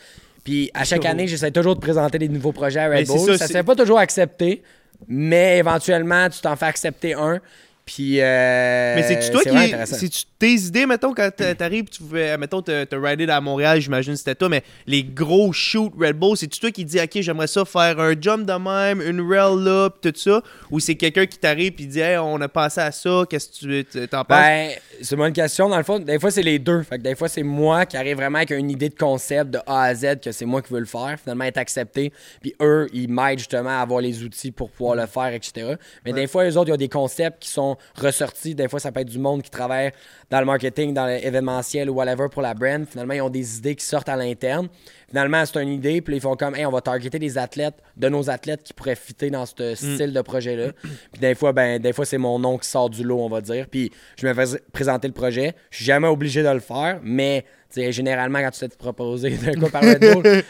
Puis à chaque année, j'essaie toujours de présenter des nouveaux projets à Red Bull. ça, Ça ne pas toujours accepté, mais éventuellement, tu t'en fais accepter un. Puis. euh, Mais c'est-tu toi c'est vraiment qui. C'est-tu tes idées, mettons, quand t'a- t'arrives, tu fais, mettons, te, te rider à Montréal, j'imagine que c'était toi, mais les gros shoots Red Bull, c'est-tu toi qui dis, OK, j'aimerais ça faire un jump de même, une rail là, pis tout ça, ou c'est quelqu'un qui t'arrive et dit, hey, on a pensé à ça, qu'est-ce que tu t'en penses? Ben, c'est une bonne question. Dans le fond, des fois, c'est les deux. Fait que des fois, c'est moi qui arrive vraiment avec une idée de concept de A à Z que c'est moi qui veux le faire, finalement être accepté. Puis eux, ils m'aident justement à avoir les outils pour pouvoir le faire, etc. Mais des fois, eux autres, ils ont des concepts qui sont ressortis. Des fois, ça peut être du monde qui travaille dans le marketing, dans l'événementiel ou whatever pour la brand. Finalement, ils ont des idées qui sortent à l'interne. Finalement, c'est une idée, puis ils font comme, hey, on va targeter des athlètes, de nos athlètes qui pourraient fitter dans ce style de projet-là. Puis des fois, ben, des fois, c'est mon nom qui sort du lot, on va dire. Puis je me fais présenter le projet. Je suis jamais obligé de le faire, mais généralement, quand tu te fais proposer d'un coup par Bull, t'es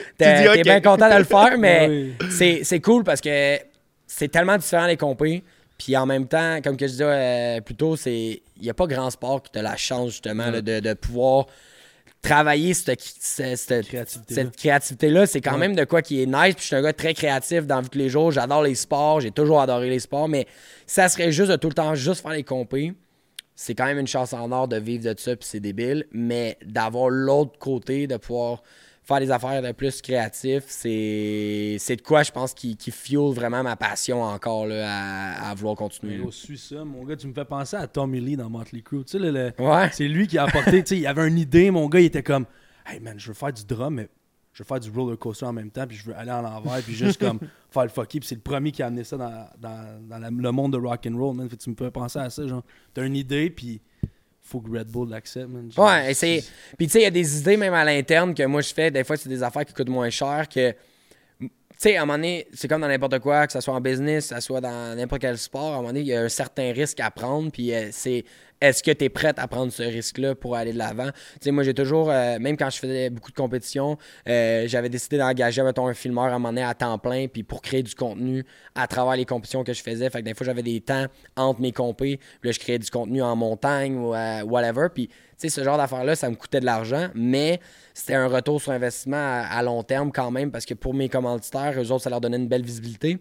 t'es bien content de le faire, mais Oui. c'est c'est cool parce que c'est tellement différent les compés. Puis en même temps, comme que je disais euh, plus tôt, c'est il n'y a pas grand sport qui te la chance justement là, de, de pouvoir travailler cette, cette, cette- Créativité-là. C'est quand Ouais. même de quoi qui est nice. Puis je suis un gars très créatif dans tous les jours. J'adore les sports. J'ai toujours adoré les sports. Mais ça serait juste de tout le temps juste faire les compés. C'est quand même une chance en or de vivre de ça, puis c'est débile. Mais d'avoir l'autre côté, de pouvoir faire des affaires de plus créatifs, c'est c'est de quoi je pense qui, qui fuel vraiment ma passion encore là, à, à vouloir continuer. Gros, suis ça, mon gars, tu me fais penser à Tommy Lee dans Motley Crue. Tu sais, le- le- Ouais. c'est lui qui a apporté, tu sais, il avait une idée, mon gars, il était comme, hey man, je veux faire du drum, mais je veux faire du roller coaster en même temps, puis je veux aller en l'envers, puis juste comme faire le fucky, puis c'est le premier qui a amené ça dans, dans, dans la- le monde de rock and roll, man. Fait tu me fais penser à ça, genre, t'as une idée, puis faut que Red Bull l'accepte, man. Ouais, et c'est. Puis tu sais, il y a des idées même à l'interne que moi je fais. Des fois, c'est des affaires qui coûtent moins cher que. Tu sais, à un moment donné, c'est comme dans n'importe quoi, que ce soit en business, que ce soit dans n'importe quel sport, à un moment donné, il y a un certain risque à prendre. Puis euh, c'est est-ce que tu es prête à prendre ce risque-là pour aller de l'avant? Tu sais, moi, j'ai toujours, euh, même quand je faisais beaucoup de compétitions, euh, j'avais décidé d'engager, mettons, un filmeur à un à temps plein, puis pour créer du contenu à travers les compétitions que je faisais. Fait que des fois, j'avais des temps entre mes compés, puis là, je créais du contenu en montagne ou euh, whatever. Puis, tu sais, ce genre d'affaires-là, ça me coûtait de l'argent, mais c'était un retour sur investissement à, à long terme quand même, parce que pour mes commanditaires, eux autres, ça leur donnait une belle visibilité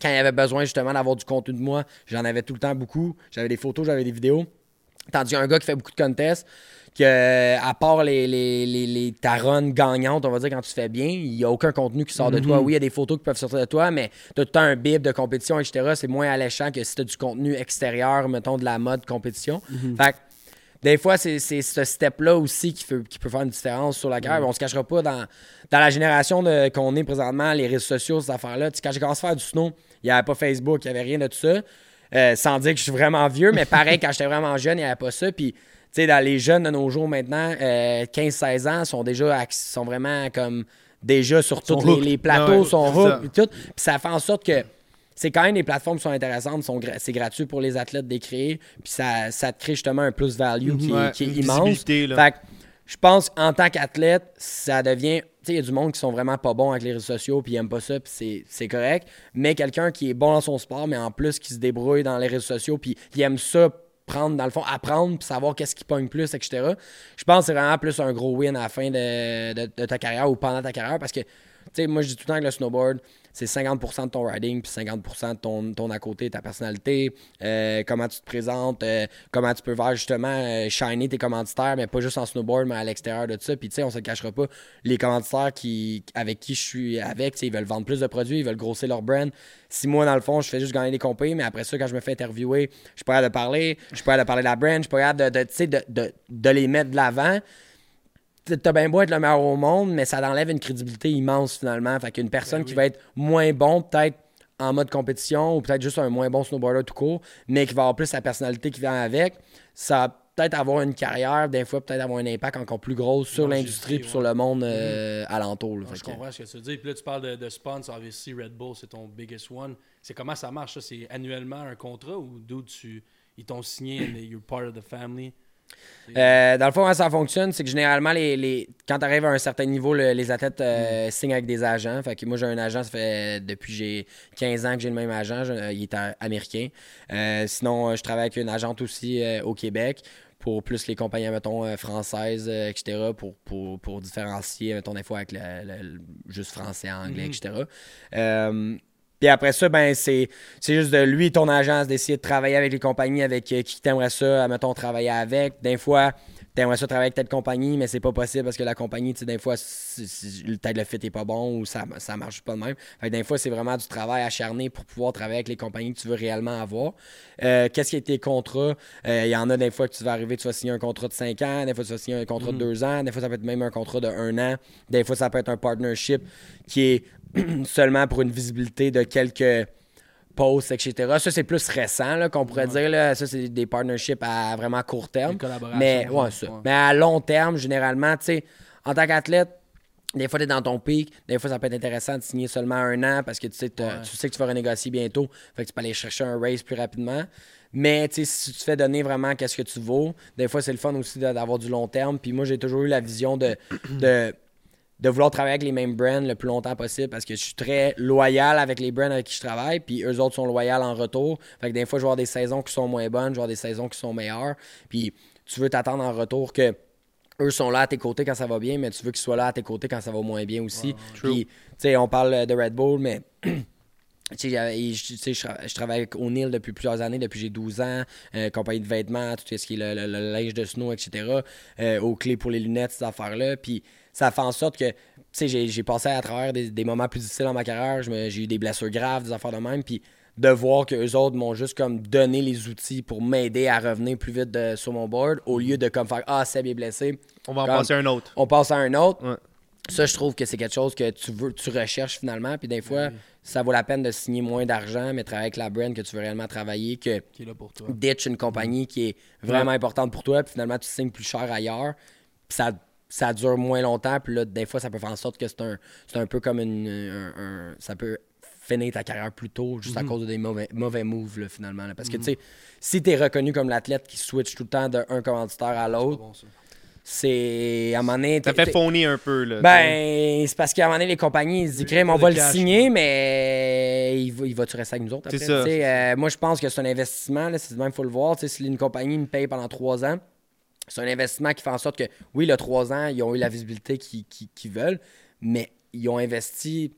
quand il y avait besoin justement d'avoir du contenu de moi, j'en avais tout le temps beaucoup. J'avais des photos, j'avais des vidéos. Tandis qu'un gars qui fait beaucoup de contests, que à part les, les, les, les ta run gagnante, on va dire, quand tu fais bien, il n'y a aucun contenu qui sort de toi. Oui, il y a des photos qui peuvent sortir de toi, mais tu as tout le temps un bib de compétition, etc. C'est moins alléchant que si tu as du contenu extérieur, mettons, de la mode compétition. Fait que, des fois, c'est ce step-là aussi qui, fait- qui peut faire une différence sur la carrière. On se cachera pas dans, dans la génération qu'on est présentement, les réseaux sociaux, ces affaires-là. Quand j'ai commencé à faire du snow, il n'y avait pas Facebook, il n'y avait rien de tout ça. Euh, sans dire que je suis vraiment vieux, mais pareil, quand j'étais vraiment jeune, il n'y avait pas ça. Puis, tu sais, dans les jeunes de nos jours maintenant, euh, 15-16 ans, sont déjà sont vraiment comme déjà sur tous les, les plateaux, sont hooked, puis tout. Puis ça fait en sorte que c'est quand même des plateformes qui sont intéressantes, sont gra- c'est gratuit pour les athlètes d'écrire, puis ça, ça te crée justement un plus-value qui, est- Ouais, qui est immense. là. Fait je pense en tant qu'athlète, ça devient. Tu sais, il y a du monde qui sont vraiment pas bons avec les réseaux sociaux, puis ils aiment pas ça, puis c'est- correct. Mais quelqu'un qui est bon dans son sport, mais en plus qui se débrouille dans les réseaux sociaux, puis qui aime ça prendre, dans le fond, apprendre, puis savoir qu'est-ce qui pogne plus, etc. Je pense que c'est vraiment plus un gros win à la fin de, de- de ta carrière ou pendant ta carrière, parce que, tu sais, moi, je dis tout le temps que le snowboard, c'est 50% de ton riding, puis 50% de ton, ton à côté, ta personnalité, euh, comment tu te présentes, euh, comment tu peux faire justement euh, shiner tes commanditaires, mais pas juste en snowboard, mais à l'extérieur de ça. Puis tu sais, on se cachera pas, les commanditaires qui, avec qui je suis avec, ils veulent vendre plus de produits, ils veulent grosser leur brand. Si moi, dans le fond, je fais juste gagner des compés, mais après ça, quand je me fais interviewer, je suis pas capable de parler, je suis pas capable de parler de la brand, je suis pas capable de, de, de, de les mettre de l'avant t'as bien beau être le meilleur au monde, mais ça enlève une crédibilité immense finalement. Fait qu'une personne qui va être moins bon, peut-être en mode compétition, ou peut-être juste un moins bon snowboarder tout court, mais qui va avoir plus sa personnalité qui vient avec, ça va peut-être avoir une carrière, des fois peut-être avoir un impact encore plus gros sur l'industrie dit, sur le monde euh, alentour. là. Je que- comprends ce que tu veux dire. Puis là, tu parles de, de sponsor, obviously, Red Bull, c'est ton biggest one. C'est comment ça marche, ça? C'est annuellement un contrat ou d'où tu ils t'ont signé and you're part of the family? Euh, dans le fond, comment ça fonctionne, c'est que généralement, les, les- quand tu arrives à un certain niveau, le- les athlètes euh, signent avec des agents. Fait que moi, j'ai un agent, ça fait depuis j'ai 15 ans que j'ai le même agent. Je- euh, il est américain. Euh, sinon, je travaille avec une agente aussi au Québec pour plus les compagnies, mettons, françaises, etc., pour, pour, pour différencier, mettons, des fois avec le, juste français, anglais, etc. Puis après ça, ben c'est c'est juste de lui, ton agence, d'essayer de travailler avec les compagnies avec euh, qui t'aimerais ça, mettons, travailler avec. Des fois, t'aimerais ça travailler avec telle compagnie, mais c'est pas possible parce que la compagnie, tu sais, des fois, peut-être le fit est pas bon ou ça, ça marche pas de même. Fait que des fois, c'est vraiment du travail acharné pour pouvoir travailler avec les compagnies que tu veux réellement avoir. Euh, Qu'est-ce qui est tes contrats? Euh, Il y en a des fois que tu vas arriver, tu vas signer un contrat de 5 ans, des fois tu vas signer un contrat de 2 ans, des fois ça peut être même un contrat de 1 an, des fois ça peut être un partnership qui est seulement pour une visibilité de quelques posts, etc. Ça, c'est plus récent, là, qu'on pourrait dire. Là. Ça, c'est des partnerships à vraiment court terme. Des collaborations, Mais, ouais, ça. ouais. Mais à long terme, généralement, tu sais, en tant qu'athlète, des fois, tu es dans ton pic. Des fois, ça peut être intéressant de signer seulement un an parce que tu sais, tu sais que tu vas renégocier bientôt. Fait que tu peux aller chercher un raise plus rapidement. Mais tu sais, si tu te fais donner vraiment qu'est-ce que tu vaux, des fois, c'est le fun aussi d'avoir du long terme. Puis moi, j'ai toujours eu la vision de, de, de vouloir travailler avec les mêmes brands le plus longtemps possible parce que je suis très loyal avec les brands avec qui je travaille. Puis eux autres sont loyaux en retour. Fait que des fois, je vais avoir des saisons qui sont moins bonnes, je vais avoir des saisons qui sont meilleures. Puis tu veux t'attendre en retour que eux sont là à tes côtés quand ça va bien, mais tu veux qu'ils soient là à tes côtés quand ça va moins bien aussi. Puis, tu sais, on parle de Red Bull, mais. Tu sais, je, travaille avec O'Neill depuis plusieurs années, depuis j'ai 12 ans, euh, compagnie de vêtements, tout ce qui est le, le- le linge de snow, etc. Euh, aux clés pour les lunettes, ces affaires-là. Puis ça fait en sorte que, tu sais, j'ai j'ai passé à travers des, des moments plus difficiles dans ma carrière. J'ai eu des blessures graves, des affaires de même. Puis de voir que eux autres m'ont juste comme donné les outils pour m'aider à revenir plus vite de- sur mon board, au lieu de comme faire Ah, Seb est blessé. On va en passer un autre. On passe à un autre. Ouais. Ça, je trouve que c'est quelque chose que tu veux, tu recherches finalement. Puis des fois, ça vaut la peine de signer moins d'argent, mais travailler avec la brand que tu veux réellement travailler, que Qui est là pour toi. ditch une compagnie qui est vraiment importante pour toi. Puis finalement, tu signes plus cher ailleurs. Puis ça, ça dure moins longtemps. Puis là, des fois, ça peut faire en sorte que c'est un, c'est un peu comme une. un- un- ça peut finir ta carrière plus tôt juste à Mhm. cause des mauvais, mauvais moves là, finalement. là. Parce que tu sais, si tu es reconnu comme l'athlète qui switch tout le temps d'un commanditaire à l'autre, c'est à un moment donné. Ça fait fauner un peu, là. ben, c'est parce qu'à un moment donné, les compagnies, ils se disent, Crème, on va le cash, signer, mais il va- il va-tu rester avec nous autres après? C'est ça. Euh, moi, je pense que c'est un investissement, là, c'est même, il faut le voir. Tu sais, si une compagnie me paye pendant trois ans, c'est un investissement qui fait en sorte que, oui, le trois ans, ils ont eu la visibilité qu'ils veulent, mais ils ont investi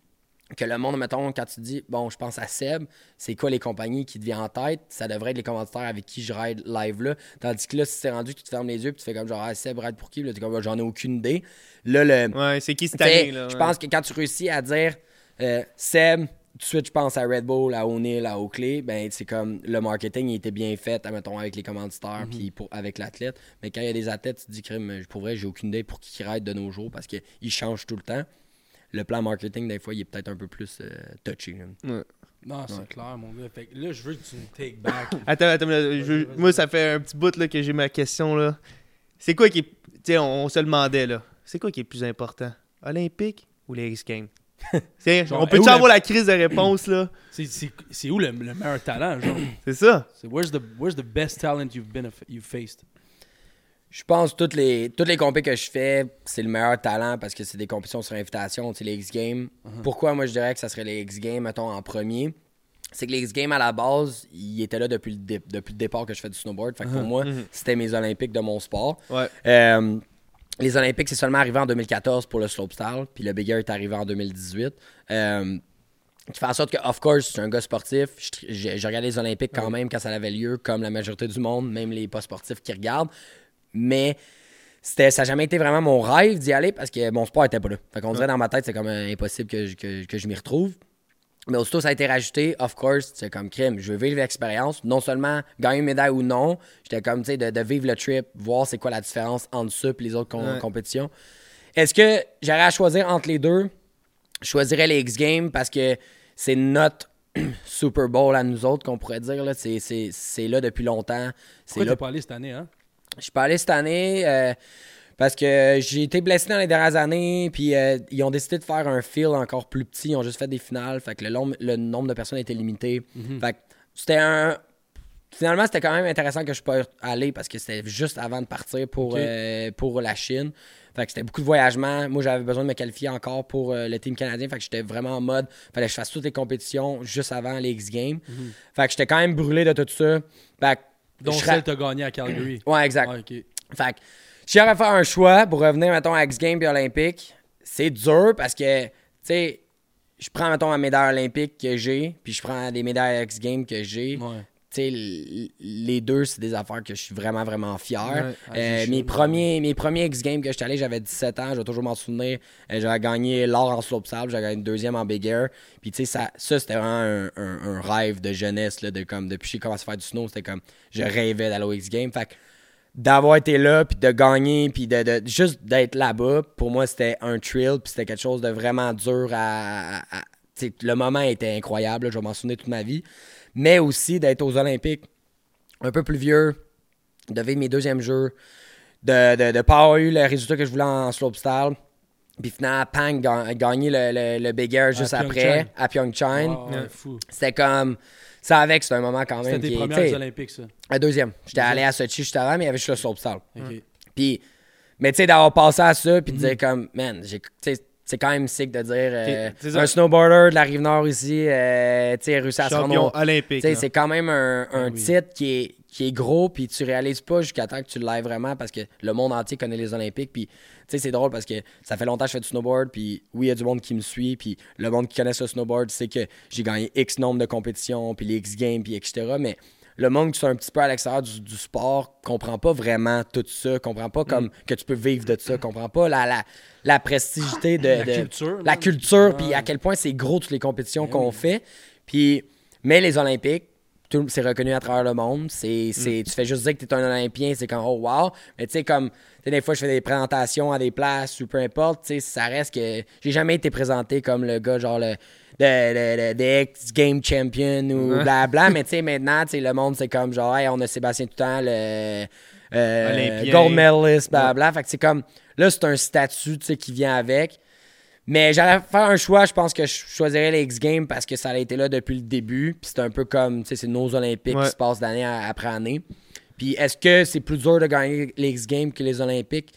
que le monde, mettons, quand tu dis, bon, je pense à Seb, c'est quoi les compagnies qui te viennent en tête? Ça devrait être les commanditaires avec qui je ride live là. Tandis que là, si c'est rendu que tu te fermes les yeux puis tu fais comme genre, ah, Seb ride pour qui? Là, tu es comme, j'en ai aucune idée. Là, le. Ouais, c'est qui cette année, là? Je pense que quand tu réussis à dire euh, Seb, tout de suite, je pense à Red Bull, à O'Neill, à Oakley, ben, c'est comme le marketing, il était bien fait, mettons, avec les commanditaires Mhm. puis pour, avec l'athlète. Mais quand il y a des athlètes, tu te dis, crime, pour vrai, j'ai aucune idée pour qui ride de nos jours parce qu'ils changent tout le temps. Le plan marketing, des fois, il est peut-être un peu plus euh, touché. Ouais. Non, c'est clair, mon gars. Fait que là, je veux que tu me take back. Attends, attends, je- moi, ça fait un petit bout là, que j'ai ma question. là. C'est quoi qui est. Tu sais, on, on se le demandait, là. C'est quoi qui est le plus important? Olympique ou les X-Games T'sais, Genre, On peut-tu avoir la crise de réponse, là? C'est- C'est c'est où le, le meilleur talent, genre? C'est ça C'est where's the, where's the best talent you've been you've faced? Je pense que toutes les, toutes les compés que je fais, c'est le meilleur talent parce que c'est des compétitions sur invitation, tu sais, les X-Games. Pourquoi moi je dirais que ça serait les X-Games, mettons, en premier? C'est que les X-Games, à la base, ils étaient là depuis le, dé- depuis le départ que je fais du snowboard. Fait que pour moi, c'était mes Olympiques de mon sport. Ouais. Euh, les Olympiques, c'est seulement arrivé en 2014 pour le slopestyle, puis le Big Air est arrivé en 2018. Euh, qui fait en sorte que, of course, je suis un gars sportif. Je, je- je regarde les Olympiques quand même quand ça avait lieu, comme la majorité du monde, même les pas sportifs qui regardent. Mais c'était, ça n'a jamais été vraiment mon rêve d'y aller parce que mon sport était pas là. Fait qu'on dirait dans ma tête, c'est comme euh, impossible que, que je m'y retrouve. Mais aussitôt, ça a été rajouté, of course, c'est comme crime. Je veux vivre l'expérience. Non seulement gagner une médaille ou non, j'étais comme, tu sais, de, de vivre le trip, voir c'est quoi la différence entre ça et les autres com- Ouais. compétitions. Est-ce que j'aurais à choisir entre les deux? Je choisirais les X-Games parce que c'est notre Super Bowl à nous autres, qu'on pourrait dire. Là. C'est, là depuis longtemps. C'est Pourquoi là pas allé cette année, hein? je suis pas allé cette année euh, parce que j'ai été blessé dans les dernières années. Puis euh, ils ont décidé de faire un field encore plus petit. Ils ont juste fait des finales. Fait que le, long- le nombre de personnes était limité. Fait que c'était un. Finalement, c'était quand même intéressant que je puisse aller parce que c'était juste avant de partir pour, euh, pour la Chine. Fait que c'était beaucoup de voyagement. Moi, j'avais besoin de me qualifier encore pour euh, le team canadien. Fait que j'étais vraiment en mode. Fallait que je fasse toutes les compétitions juste avant les X-Games. Fait que j'étais quand même brûlé de tout ça. Fait que Donc, celle t'as gagné à Calgary. Ouais, exact. Ah. Fait que, si j'avais à faire un choix pour revenir, mettons, à X-Games et Olympique, c'est dur parce que, tu sais, je prends, mettons, ma médaille olympique que j'ai, puis je prends des médailles X-Games que j'ai. Ouais. Les deux, c'est des affaires que je suis vraiment, vraiment fier. Ouais. Ah, Euh, c'est mes, premiers, mes premiers X-Games que j'étais allé, j'avais 17 ans, je vais toujours m'en souvenir. Euh, j'avais gagné l'or en slopestyle, j'avais gagné une deuxième en Big Air. Puis, tu sais, ça, ça c'était vraiment un, un- un rêve de jeunesse, là, de, comme, depuis que j'ai commencé à faire du snow, c'était comme, je rêvais d'aller au X-Games. Fait que, d'avoir été là, puis de gagner, puis de, de- juste d'être là-bas, pour moi, c'était un thrill, puis c'était quelque chose de vraiment dur à... le moment était incroyable, là, je vais m'en souvenir toute ma vie. Mais aussi d'être aux Olympiques, un peu plus vieux, de vivre mes deuxièmes jeux, de ne de, de pas avoir eu le résultat que je voulais en slopestyle, puis finalement, pang, gagner le, le, le Big Air juste après, Pyeongchang. à Pyeongchang. Ouais, fou. C'était comme... Ça avec, c'était un moment quand même C'était tes premières Olympiques, ça. la deuxième. J'étais allé à Sochi juste avant, mais il y avait juste le slopestyle. Ok. Puis, mais tu sais, d'avoir passé à ça, puis de Mhm. dire comme, man, j'ai- c'est quand même sick de dire euh, c'est un snowboarder de la rive nord ici, euh, tu sais, réussi à se rendre olympique. c'est quand même un, un Ah oui. titre qui est, qui est gros, puis tu réalises pas jusqu'à temps que tu l'aies vraiment parce que le monde entier connaît les Olympiques. Puis, tu sais, c'est drôle parce que ça fait longtemps que je fais du snowboard, puis oui, il y a du monde qui me suit, puis le monde qui connaît ce snowboard sait que j'ai gagné X nombre de compétitions, puis les X Games, puis etc. Mais le monde qui sont un petit peu à l'extérieur du, du sport comprend pas vraiment tout ça, comprend pas Mm. comme que tu peux vivre de ça, comprend pas la, la, la prestigité de La de- culture, la culture, puis à quel point c'est gros toutes les compétitions Ben qu'on oui. fait. Puis, mais les Olympiques, c'est reconnu à travers le monde. C'est, c'est, Tu fais juste dire que tu es un Olympien, c'est comme oh wow. Mais tu sais, comme des fois, je fais des présentations à des places ou peu importe, tu sais, ça reste que j'ai jamais été présenté comme le gars, genre le. De, de- de ex-game champion ou blabla, mais tu sais, maintenant, tu sais, le monde, c'est comme genre, hey, on a Sébastien Toutan, le euh, Olympien. gold medalist, blabla. Fait que c'est comme, là, c'est un statut, tu sais, qui vient avec. Mais j'allais faire un choix, je pense que je choisirais les X-Games parce que ça a été là depuis le début. Puis c'est un peu comme, tu sais, c'est nos Olympiques Ouais. qui se passent d'année après année. Puis est-ce que c'est plus dur de gagner les X-Games que les Olympiques?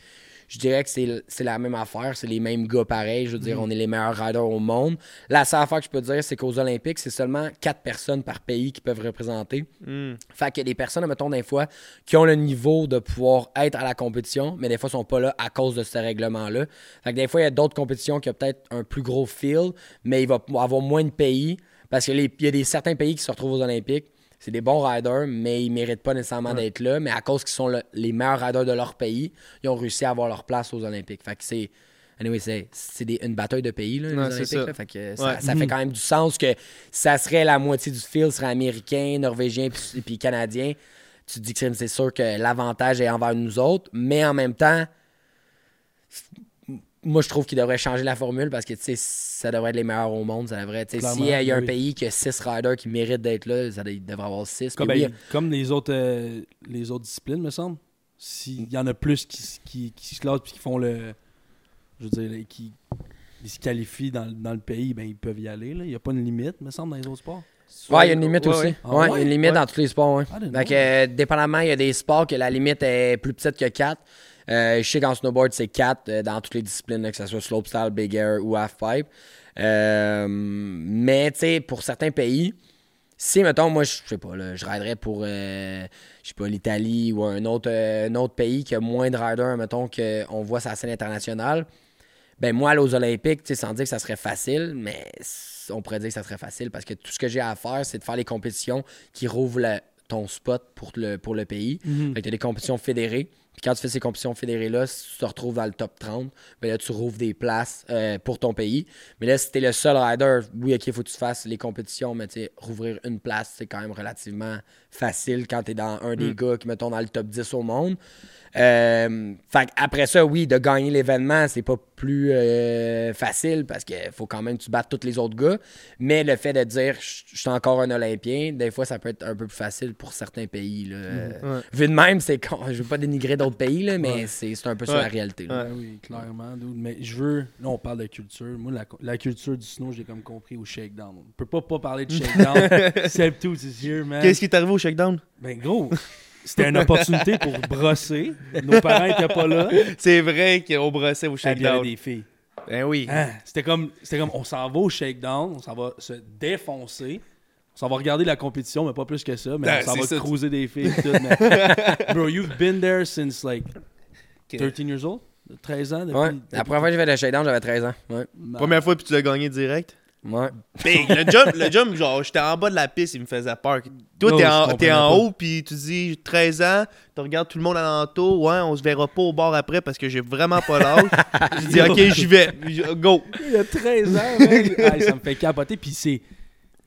Je dirais que c'est la même affaire. C'est les mêmes gars pareils. Je veux Mhm. dire, on est les meilleurs riders au monde. La seule affaire que je peux dire, c'est qu'aux Olympiques, c'est seulement quatre personnes par pays qui peuvent représenter. Hmm. Fait qu'il y a des personnes, mettons, des fois, qui ont le niveau de pouvoir être à la compétition, mais des fois, sont pas là à cause de ce règlement-là. Fait que des fois, il y a d'autres compétitions qui ont peut-être un plus gros feel, mais il va avoir moins de pays. Parce qu'il y a des, certains pays qui se retrouvent aux Olympiques. C'est des bons riders, mais ils méritent pas nécessairement d'être là. Mais à cause qu'ils sont le- les meilleurs riders de leur pays, ils ont réussi à avoir leur place aux Olympiques. Fait que c'est. Anyway, c'est, une bataille de pays, là, les Ouais, Olympiques. ça. là. Fait que ça, fait quand même du sens que ça serait la moitié du field serait américain, norvégien puis, puis canadien. Tu te dis que c'est sûr que l'avantage est envers nous autres, mais en même temps, moi je trouve qu'il devrait changer la formule parce que tu sais, ça devrait être les meilleurs au monde. Ça devrait, tu sais, Clairement, s'il y a, il y a un pays qui a 6 riders qui méritent d'être là, ça, il devrait avoir 6. Comme, ben, comme les, autres, euh, les autres disciplines, me semble. S'il y en a plus qui, qui, qui se classent et qui font le. Je veux dire, qui, ils se qualifient dans, dans le pays, ben, ils peuvent y aller. là. Il n'y a pas une limite, me semble, dans les autres sports. Ouais, il y a une limite Ouais, aussi. ouais. Ouais, il y a une limite Ouais. dans tous les sports. Ouais. Ah, que, euh, dépendamment, il y a des sports que la limite est plus petite que 4. Je sais qu'en snowboard, c'est 4 dans toutes les disciplines, là, que ce soit slopestyle, big air ou halfpipe. Euh, mais, tu sais, pour certains pays, si, mettons, moi, je sais pas, là, je riderais pour, euh, je sais pas, l'Italie ou un autre, euh, un autre pays qui a moins de riders, mettons, qu'on voit la scène internationale, ben moi, aller aux Olympiques, tu sais, sans dire que ça serait facile, mais on pourrait dire que ça serait facile parce que tout ce que j'ai à faire, c'est de faire les compétitions qui rouvrent ton spot pour le, pour le pays. Mhm. Fait que t'as des compétitions fédérées. Puis quand tu fais ces compétitions fédérées-là, si tu te retrouves dans le top 30, ben là, tu rouvres des places euh, pour ton pays. Mais là, si t'es le seul rider, oui, OK, il faut que tu fasses les compétitions, mais tu rouvrir une place, c'est quand même relativement facile quand t'es dans un des gars qui, mettons, dans le top 10 au monde. Euh, fait après ça, oui, de gagner l'événement, c'est pas plus euh, facile parce qu'il faut quand même que tu battes tous les autres gars. Mais le fait de dire je suis encore un Olympien, des fois, ça peut être un peu plus facile pour certains pays. Là. Ouais. Vu de même, c'est con. Je veux pas dénigrer d'autres pays, là, mais Ouais. c'est c'est un peu ça Ouais. la réalité. là. Ouais. Oui, clairement. dude. Mais je veux. Là, on parle de culture. Moi, la, la culture du snow, j'ai comme compris au shakedown. On peut pas pas parler de shakedown. Step 2 is here, man. Qu'est-ce qui est arrivé au shakedown? Ben gros, c'était une opportunité pour brosser. Nos parents étaient pas là. C'est vrai qu'on brossait au Ah, puis Il y avait shakedown. des filles. Ben oui. Hein, C'était comme, c'était comme, on s'en va au shakedown, on s'en va se défoncer. On s'en va regarder la compétition, mais pas plus que ça. Mais Ben, c'est va ça. cruiser des filles. et Tout, mais... Bro, you've been there since like 13 years old? 13 ans? Depuis, Ouais. depuis- La première fois que j'ai fait le shakedown, j'avais 13 ans. Ouais. Ma- Première fois, puis tu l'as gagné direct? Ouais. Big. Le jump, le jump genre, j'étais en bas de la piste, il me faisait peur. Toi, t'es en, t'es en haut, puis tu dis 13 ans, tu regardes tout le monde alentour, ouais, on se verra pas au bord après parce que j'ai vraiment pas l'âge. Je dis, ok, j'y vais, go. Il y a 13 ans, man. Ah, ça me fait capoter. Puis c'est.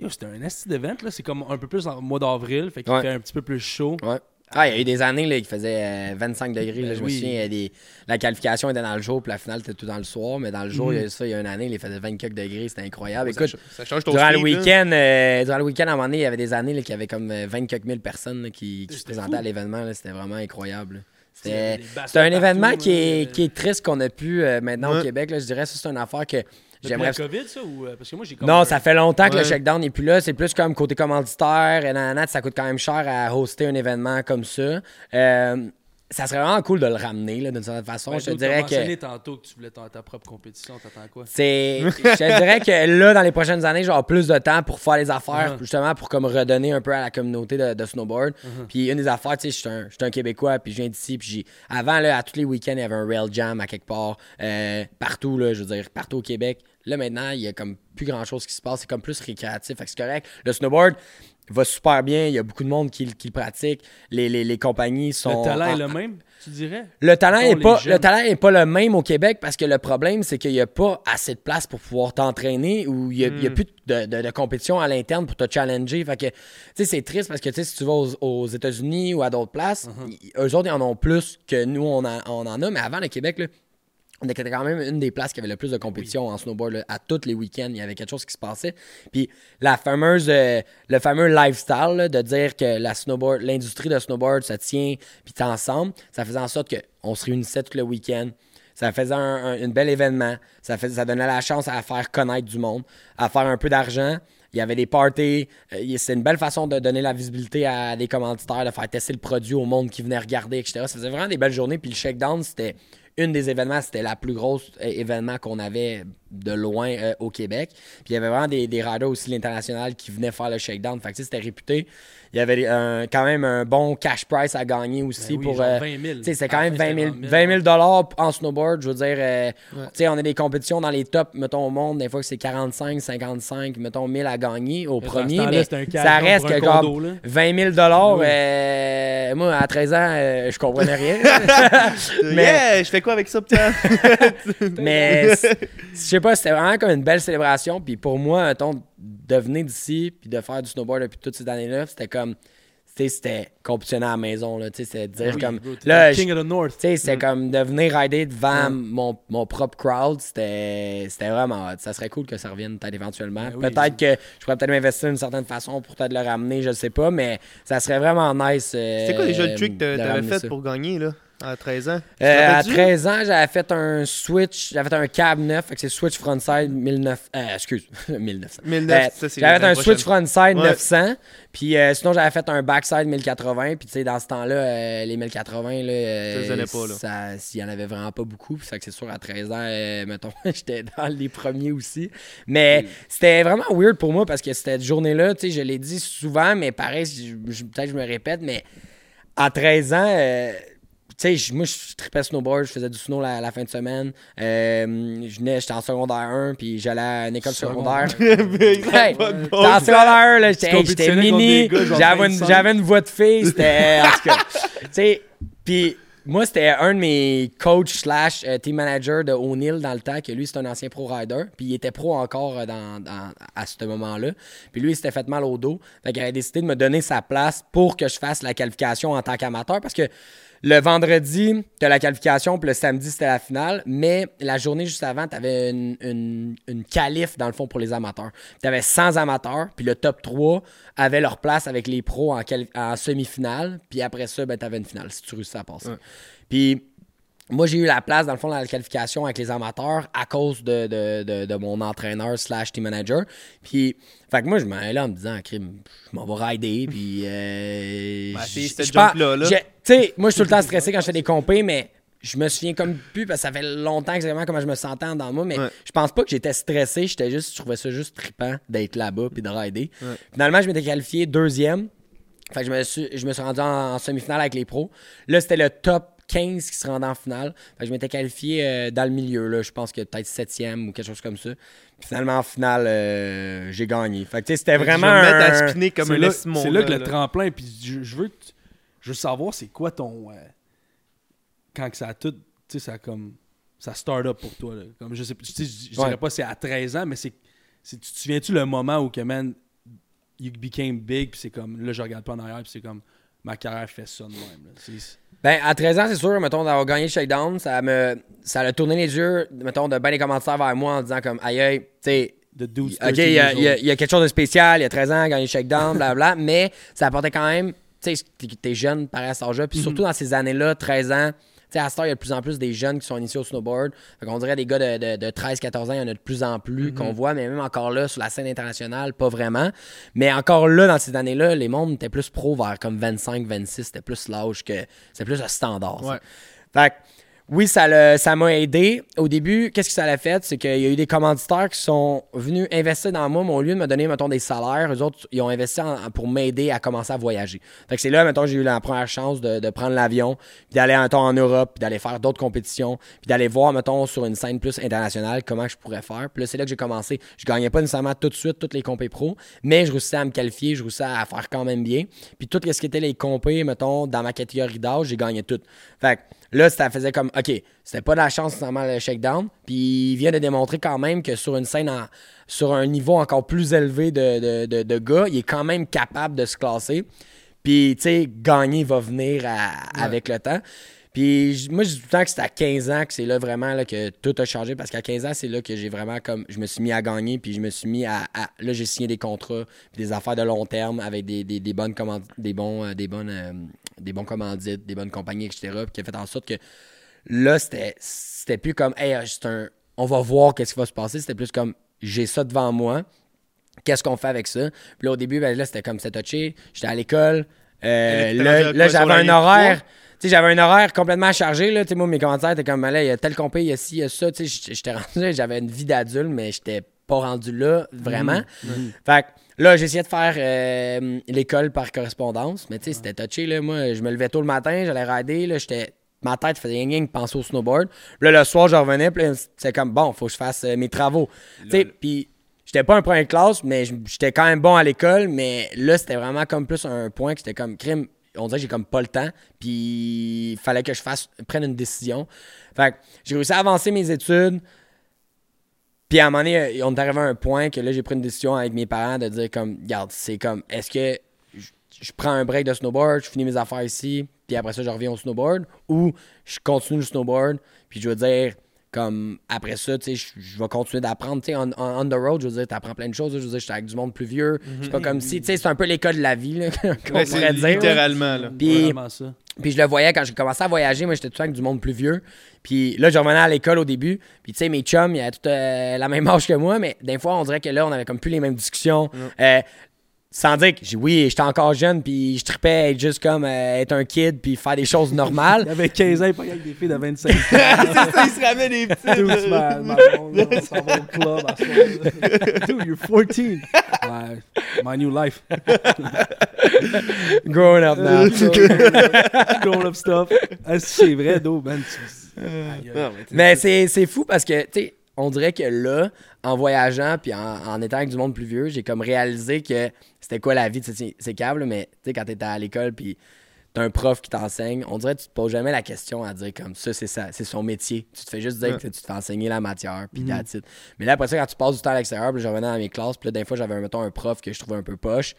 C'était un esti d'event, là. C'est comme un peu plus en mois d'avril. Fait qu'il Ouais. fait un petit peu plus chaud. Ouais. Ah, il y a eu des années là, qui faisaient euh, 25 degrés. là, Ben je me souviens, des... la qualification était dans le jour, puis la finale était tout dans le soir. Mais dans le jour, Mhm. il y a ça, il y a une année, il faisait 24 degrés. C'était incroyable. ça, Écoute, ça change ton durant le speed, là. week-end, euh, durant le week-end, à un moment donné, il y avait des années là, qu'il y avait comme euh, 24 000 personnes là, qui, qui se présentaient fou. à l'événement. là. C'était vraiment incroyable. C'était un partout, événement qui est, qui est triste qu'on a pu euh, maintenant au. Québec. Là, je dirais ça, c'est une affaire que j'aimerais la COVID, ça ou. euh, Parce que moi, j'ai non, ça fait longtemps que le Ouais. shakedown n'est plus là. C'est plus comme côté commanditaire. Et nanana, ça coûte quand même cher à hoster un événement comme ça. Euh, ça serait vraiment cool de le ramener là, d'une certaine façon. Ben, je te dirais que tantôt que tu voulais ta, ta propre compétition. T'attends quoi? c'est. Je te dirais que là, dans les prochaines années, j'aurai plus de temps pour faire les affaires, Uh-huh. justement pour comme redonner un peu à la communauté de, de snowboard. Uh-huh. Puis une des affaires, tu sais, je suis un, un Québécois, puis je viens d'ici, puis j'ai. Avant, là, à tous les week-ends, il y avait un rail jam à quelque part, euh, partout, là, je veux dire, partout au Québec. Là, maintenant, il y a comme plus grand-chose qui se passe. C'est comme plus récréatif. Fait que c'est correct. Le snowboard va super bien. Il y a beaucoup de monde qui, qui le pratique. Les, les, les compagnies sont. Le talent en- est le même, tu dirais? le talent Mettons est pas le talent est pas le même au Québec parce que le problème c'est qu'il y a pas assez de place pour pouvoir t'entraîner ou il y a, Hmm. plus de, de- de compétition à l'interne pour te challenger. Fait que tu sais c'est triste parce que tu sais si tu vas aux, aux États-Unis ou à d'autres places, Uh-huh. eux autres ils en ont plus que nous on, en- on en a mais avant le Québec là on était quand même une des places qui avait le plus de compétition en snowboard. À tous les week-ends, il y avait quelque chose qui se passait. Puis euh, le fameux lifestyle de dire que la snowboard, l'industrie de snowboard se tient puis t'es ensemble, ça faisait en sorte qu'on se réunissait tout le week-end. Ça faisait un, bel événement. Ça, ça donnait la chance à faire connaître du monde, à faire un peu d'argent. Il y avait des parties. Euh, C'est une belle façon de donner la visibilité à des commanditaires, de faire tester le produit au monde qui venait regarder, etc. Ça faisait vraiment des belles journées. Puis le shakedown, c'était une des événements, c'était la plus grosse euh, événement qu'on avait de loin euh, au Québec. Puis il y avait vraiment des, des riders aussi l'international qui venaient faire le shakedown. Fait que c'était réputé. Il y avait un- quand même un bon cash price à gagner aussi Ben oui, pour. genre euh, 20 000. tu sais, c'est quand même fin, 20 000, c'était 20 000 dollars en snowboard. Je veux dire, euh, tu sais, on a des compétitions dans les tops, mettons, au monde. Des fois que c'est 45, 55, mettons, 1000 à gagner au premier. Mais un ça reste que, comme condo, là. 20 000 dollars. Oui. euh, moi, à 13 ans, euh, je comprenais rien. Mais- Yeah, je fais quoi avec ça, putain? Mais c'est- je sais pas, c'était vraiment comme une belle célébration. Puis pour moi, mettons, de venir d'ici puis de faire du snowboard depuis toutes ces années-là, c'était comme. Tu sais, c'était compétitionner à la maison, là. Tu sais, c'est dire Oui, comme. bro, Là, King of the North. tu sais, c'est comme de venir rider devant mon, mon propre crowd, c'était c'était vraiment hot. Ça serait cool que ça revienne peut-être éventuellement. Ben oui. peut-être que je pourrais peut-être m'investir d'une certaine façon pour peut-être le ramener, je sais pas, mais ça serait vraiment nice. euh, C'était quoi déjà le trick que de t'avais fait ça. pour gagner, là, à 13 ans? Euh, à rappelles-tu? 13 ans, j'avais fait un switch, j'avais fait un cab neuf, fait que c'est switch frontside 1900, euh, excuse, 1900. 1900, Euh, ça, c'est j'avais fait un switch frontside Ouais. 900, puis euh, sinon j'avais fait un backside 1080, puis tu sais dans ce temps-là euh, les 1080 là, Ça s'il y en avait vraiment pas beaucoup, puis c'est sûr à 13 ans mettons, j'étais dans les premiers aussi. Mais c'était vraiment weird pour moi parce que cette journée-là, tu sais, je l'ai dit souvent mais pareil, peut-être que je me répète mais à 13 ans, tu sais, je- moi, je tripais snowboard, je faisais du snow la, la fin de semaine. Euh, je venais, j'étais en secondaire 1, puis j'allais à une école secondaire. Hey, bon en secondaire 1, là, j'étais hey, mini, j'avais une, 25. j'avais une voix de fille, c'était... En tout cas, tu sais, puis moi, c'était un de mes coachs slash euh, team manager de O'Neill dans le temps, que lui, c'est un ancien pro rider, puis il était pro encore euh, dans, dans- à ce moment-là. Puis lui, il s'était fait mal au dos, fait qu'il avait décidé de me donner sa place pour que je fasse la qualification en tant qu'amateur, parce que le vendredi, t'as la qualification, puis le samedi, c'était la finale. Mais la journée juste avant, t'avais une, une, une qualif, dans le fond, pour les amateurs. T'avais 100 amateurs, puis le top 3 avait leur place avec les pros en, semi-finale. Puis après ça, ben, t'avais une finale, si tu réussis à passer. Puis moi, j'ai eu la place, dans le fond, dans la qualification avec les amateurs à cause de, de, de, de mon entraîneur slash team manager. Puis, fait que moi, je m'en allais en me disant, crime, je m'en vais rider, puis... Euh, là. Tu sais, moi, je suis tout le temps stressé quand je fais des compés, mais je me souviens comme plus, parce que ça fait longtemps exactement comment je me sentais dans moi, mais Ouais. je pense pas que j'étais stressé, j'étais juste, je trouvais ça juste trippant d'être là-bas puis de rider. Finalement, je m'étais qualifié deuxième. Fait que je me suis, je me suis rendu en, en semi-finale avec les pros. Là, c'était le top 15 qui se rendait en finale. Fait que je m'étais qualifié euh, dans le milieu. Là. Je pense que peut-être septième ou quelque chose comme ça. Puis finalement, en finale, euh, j'ai gagné. Fait que tu sais, c'était vraiment. Je vais me mettre à un- spinner comme C'est un là, estimon. c'est là que le tremplin, puis je, je veux, je savoir c'est quoi ton. euh, quand que ça a tout. Tu sais, ça a comme. Ça start up pour toi. Là. Comme, je sais, je, je Ouais. dirais pas c'est à 13 ans, mais c'est. c'est- Tu te souviens-tu le moment où que, man, you became big, puis c'est comme. Là, je regarde pas en arrière, puis c'est comme. Ma carrière fait ça de même. là. Ben, à 13 ans, c'est sûr, mettons, d'avoir gagné le shakedown, ça me. Ça a tourné les yeux, mettons, de bien des commentaires vers moi en disant comme, aïe, aïe, tu sais, The dude's OK, 13 il y, a- y y quelque chose de spécial, il y a 13 ans, gagné le shakedown, blablabla, mais ça apportait quand même, tu sais, t'es- jeune à cet âge-là, puis surtout dans ces années-là, 13 ans, sais, à temps, il y a de plus en plus des jeunes qui sont initiés au snowboard. Fait qu'on dirait des gars de, de, de 13-14 ans, il y en a de plus en plus qu'on voit, mais même encore là, sur la scène internationale, pas vraiment. Mais encore là, dans ces années-là, les mondes étaient plus pro vers comme 25-26, c'était plus l'âge que. C'était plus le standard. Ouais. Fait que, oui, ça l'a- ça m'a aidé. Au début, qu'est-ce que ça l'a fait? C'est qu'il y a eu des commanditaires qui sont venus investir dans moi, mais au lieu de me donner, mettons, des salaires, eux autres, ils ont investi pour m'aider à commencer à voyager. Fait que c'est là, mettons, j'ai eu la première chance de, prendre l'avion, puis d'aller, mettons, en Europe, puis d'aller faire d'autres compétitions, puis d'aller voir, mettons, sur une scène plus internationale, comment je pourrais faire. Puis là, c'est là que j'ai commencé. Je gagnais pas nécessairement tout de suite toutes les compés pro, mais je réussissais à me qualifier, je réussissais à faire quand même bien. Puis tout ce qui était les compés, mettons, dans ma catégorie d'âge, j'ai gagné tout. Fait que là, ça faisait comme, OK, c'était pas de la chance nécessairement le shakedown. Puis il vient de démontrer quand même que sur une scène, en- sur un niveau encore plus élevé de, de, de, de gars, il est quand même capable de se classer. Puis, tu sais, gagner va venir à- avec le temps. Puis moi, je dis tout le temps que c'est à 15 ans que c'est là vraiment là, que tout a changé parce qu'à 15 ans, c'est là que j'ai vraiment comme. Je me suis mis à gagner, puis je me suis mis à. à- là, j'ai signé des contrats, puis des affaires de long terme avec des, des, des bonnes commandes, des bons, euh, des bonnes, euh, des bons commandites, des bonnes compagnies, etc. Puis qui a fait en sorte que là, c'était, c'était plus comme, hey, c'est un. On va voir qu'est-ce qui va se passer. C'était plus comme, j'ai ça devant moi. Qu'est-ce qu'on fait avec ça? Puis là, au début, ben, là, c'était comme, c'était touché. J'étais à l'école. Euh, là, là, j'avais un horaire. J'avais un horaire complètement chargé. Là. Moi, mes commentaires étaient comme, là, il y a tel compé, il y a ci, il y a ça. J'étais rendu, j'avais une vie d'adulte, mais j'étais pas rendu là, vraiment. Fait que là, j'essayais de faire euh, l'école par correspondance, mais tu sais, c'était touché, là. Moi, je me levais tôt le matin, j'allais rider, là, j'étais... Ma tête faisait rien que penser au snowboard. Puis là, le soir, je revenais, puis c'est comme, bon, faut que je fasse euh, mes travaux. Tu sais, puis j'étais pas un premier classe, mais j'étais quand même bon à l'école, mais là, c'était vraiment comme plus un point que c'était comme crime. On dirait que j'ai comme pas le temps, puis il fallait que je fasse, prenne une décision. Fait que j'ai réussi à avancer mes études. Puis à un moment donné, on est arrivé à un point que là, j'ai pris une décision avec mes parents de dire comme, regarde, c'est comme, est-ce que je, je prends un break de snowboard, je finis mes affaires ici, puis après ça, je reviens au snowboard, ou je continue le snowboard, puis je veux dire, comme, après ça, tu sais, je, vais continuer d'apprendre, tu sais, on, on- on the road, je veux dire, t'apprends plein de choses, je veux dire, j'étais avec du monde plus vieux, c'est pas comme si, tu sais, c'est un peu l'école de la vie, là, qu'on. Ouais, c'est pourrait dire. littéralement, là. Puis- ça. Puis je le voyais quand j'ai commencé à voyager, moi j'étais tout le temps avec du monde plus vieux. Puis là, je revenais à l'école au début. Puis tu sais, mes chums, ils avaient tout euh, la même âge que moi, mais des fois, on dirait que là, on avait comme plus les mêmes discussions. Euh, sans dire que oui, j'étais encore jeune, puis je tripais être juste comme euh, être un kid, puis faire des choses normales. Il avait 15 ans, il parlait avec des filles de 25 ans. c'est ça, il se ramène des petits. Là, on s'en va au club à soir. Dude, you're 14. Ouais, my new life. Growing up now. Grown up stuff. Ah, c'est vrai, dude, man. tu-. Non, mais tu- Mais c'est c'est fou parce que, tu sais, on dirait que là, en voyageant puis en, en étant avec du monde plus vieux, j'ai comme réalisé que c'était quoi la vie. Tu sais, C'est c'est câble, là, mais tu sais, quand t'étais à l'école puis t'as un prof qui t'enseigne, on dirait que tu te poses jamais la question à dire comme ça, c'est ça, c'est son métier. Tu te fais juste dire que tu te fais enseigner la matière puis it. Mais là, après ça, quand tu passes du temps à l'extérieur, puis je revenais dans mes classes, puis là, des fois, j'avais, mettons, un prof que je trouvais un peu poche.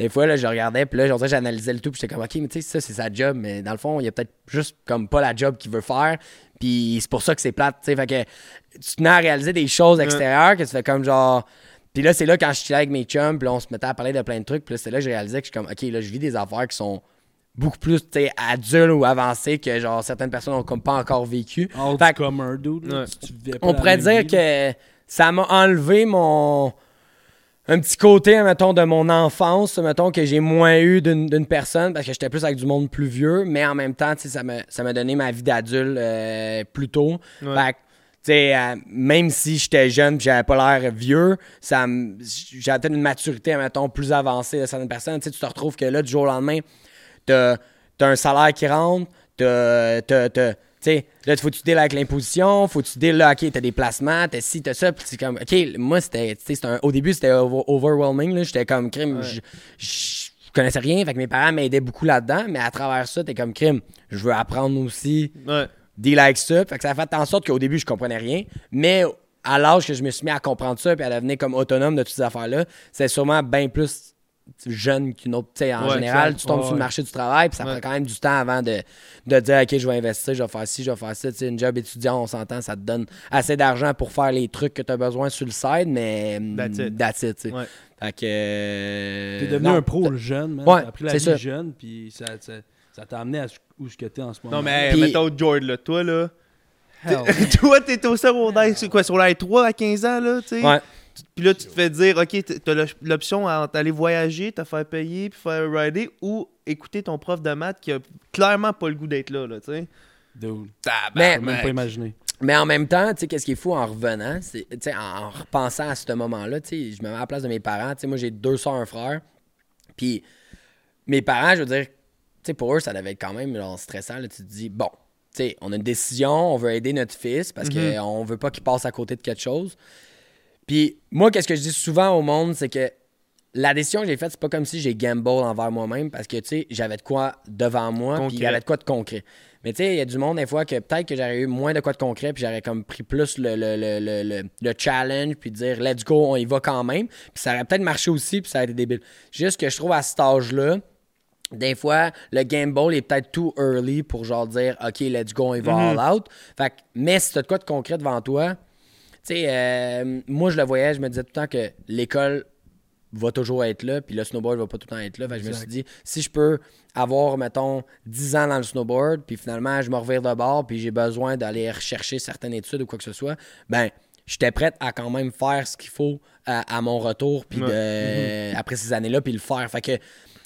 Des fois, là, je regardais, puis là, que j'analysais le tout, puis j'étais comme, OK, mais tu sais, ça, c'est sa job, mais dans le fond, il y a peut-être juste comme pas la job qu'il veut faire, puis c'est pour ça que c'est plate, tu sais. Fait que tu tenais à réaliser des choses extérieures que tu fais comme genre. Puis là, c'est là quand je chillais avec mes chums, puis on se mettait à parler de plein de trucs, puis là, c'est là que j'ai réalisé que je suis comme, OK, là, je vis des affaires qui sont beaucoup plus, tu sais, adultes ou avancées que, genre, certaines personnes ont comme pas encore vécu. Fait que- commun, dude. là, Ouais. tu- tu vivais pas on pourrait dire vie, que ça m'a enlevé mon. Un petit côté, mettons, de mon enfance, mettons, que j'ai moins eu d'une personne parce que j'étais plus avec du monde plus vieux, mais en même temps, ça m'a ça donné ma vie d'adulte euh, plus tôt. Ouais. Fait que, tu sais, euh, même si j'étais jeune et j'avais pas l'air vieux, ça j'avais peut-être une maturité, mettons, plus avancée de certaines personnes. Tu te retrouves que là, du jour au lendemain, t'as as un salaire qui rentre, t'as. Tu sais, là, faut que tu deals avec l'imposition, faut que tu deals, là, OK, t'as des placements, t'as ci, t'as ça, puis c'est comme, OK, moi, c'était, tu un- au début, c'était over- overwhelming, là, j'étais comme, crime, je- je je connaissais rien, fait que mes parents m'aidaient beaucoup là-dedans, mais à travers ça, t'es comme, crime, je veux apprendre aussi, Ouais. deal avec ça, fait que ça a fait en sorte qu'au début, je comprenais rien, mais à l'âge que je me suis mis à comprendre ça, puis à devenir comme autonome de toutes ces affaires-là, c'est sûrement bien plus jeune qu'une autre. Tu sais, en Ouais, général, exact. tu tombes Ouais, sur le marché du travail, puis ça Ouais. prend quand même du temps avant de, de dire, OK, je vais investir, je vais faire ci, je vais faire ça. Tu sais, une job étudiant, on s'entend, ça te donne assez d'argent pour faire les trucs que tu as besoin sur le side, mais That's it. that's it, tu sais. Ouais. Fait que. euh, T'es devenu non, un pro jeune, man. Ouais, T'as appris la vie ça. jeune, puis ça ça- ça t'a amené à où ce que t'es en ce moment. Non, mais Puis- mettons, George, là, toi, là. Hell, toi, t'es au secondaire, c'est quoi, sur la 3 à 15 ans, là, tu sais? Puis là, tu te fais dire, OK, t'as l'op- l'option à d'aller voyager, te faire payer, puis faire rider, ou écouter ton prof de maths qui a clairement pas le goût d'être là, là, tu sais. dude. Mais, même pas imaginer. Mais en même temps, tu sais, qu'est-ce qui est fou en revenant, c'est, tu sais, en repensant à ce moment-là, tu sais, je me mets à la place de mes parents. Tu sais, moi, j'ai deux soeurs, un frère. Puis mes parents, je veux dire, tu sais, pour eux, ça devait être quand même genre, stressant. Là, tu te dis, bon, tu sais, on a une décision, on veut aider notre fils parce qu'on veut pas qu'il passe à côté de quelque chose. Puis moi, qu'est-ce que je dis souvent au monde, c'est que la décision que j'ai faite, c'est pas comme si j'ai gamble envers moi-même parce que, tu sais, j'avais de quoi devant moi, puis avait de quoi de concret. Mais tu sais, il y a du monde, des fois, que peut-être que j'aurais eu moins de quoi de concret, puis j'aurais comme pris plus le, le, le, le, le- le challenge, puis dire, let's go, on y va quand même. Puis ça aurait peut-être marché aussi, puis ça aurait été débile. Juste que je trouve à cet âge-là, des fois, le game ball est peut-être too early pour genre dire, OK, let's go, on y va all out. Fait que, mais si t'as de quoi de concret devant toi, sais, euh, moi, je le voyais, je me disais tout le temps que l'école va toujours être là, puis le snowboard va pas tout le temps être là. Fait que je me suis dit, si je peux avoir, mettons, 10 ans dans le snowboard, puis finalement, je me revire de bord, puis j'ai besoin d'aller rechercher certaines études ou quoi que ce soit, ben, j'étais prête à quand même faire ce qu'il faut à, à mon retour, puis après ces années-là, puis le faire. Fait que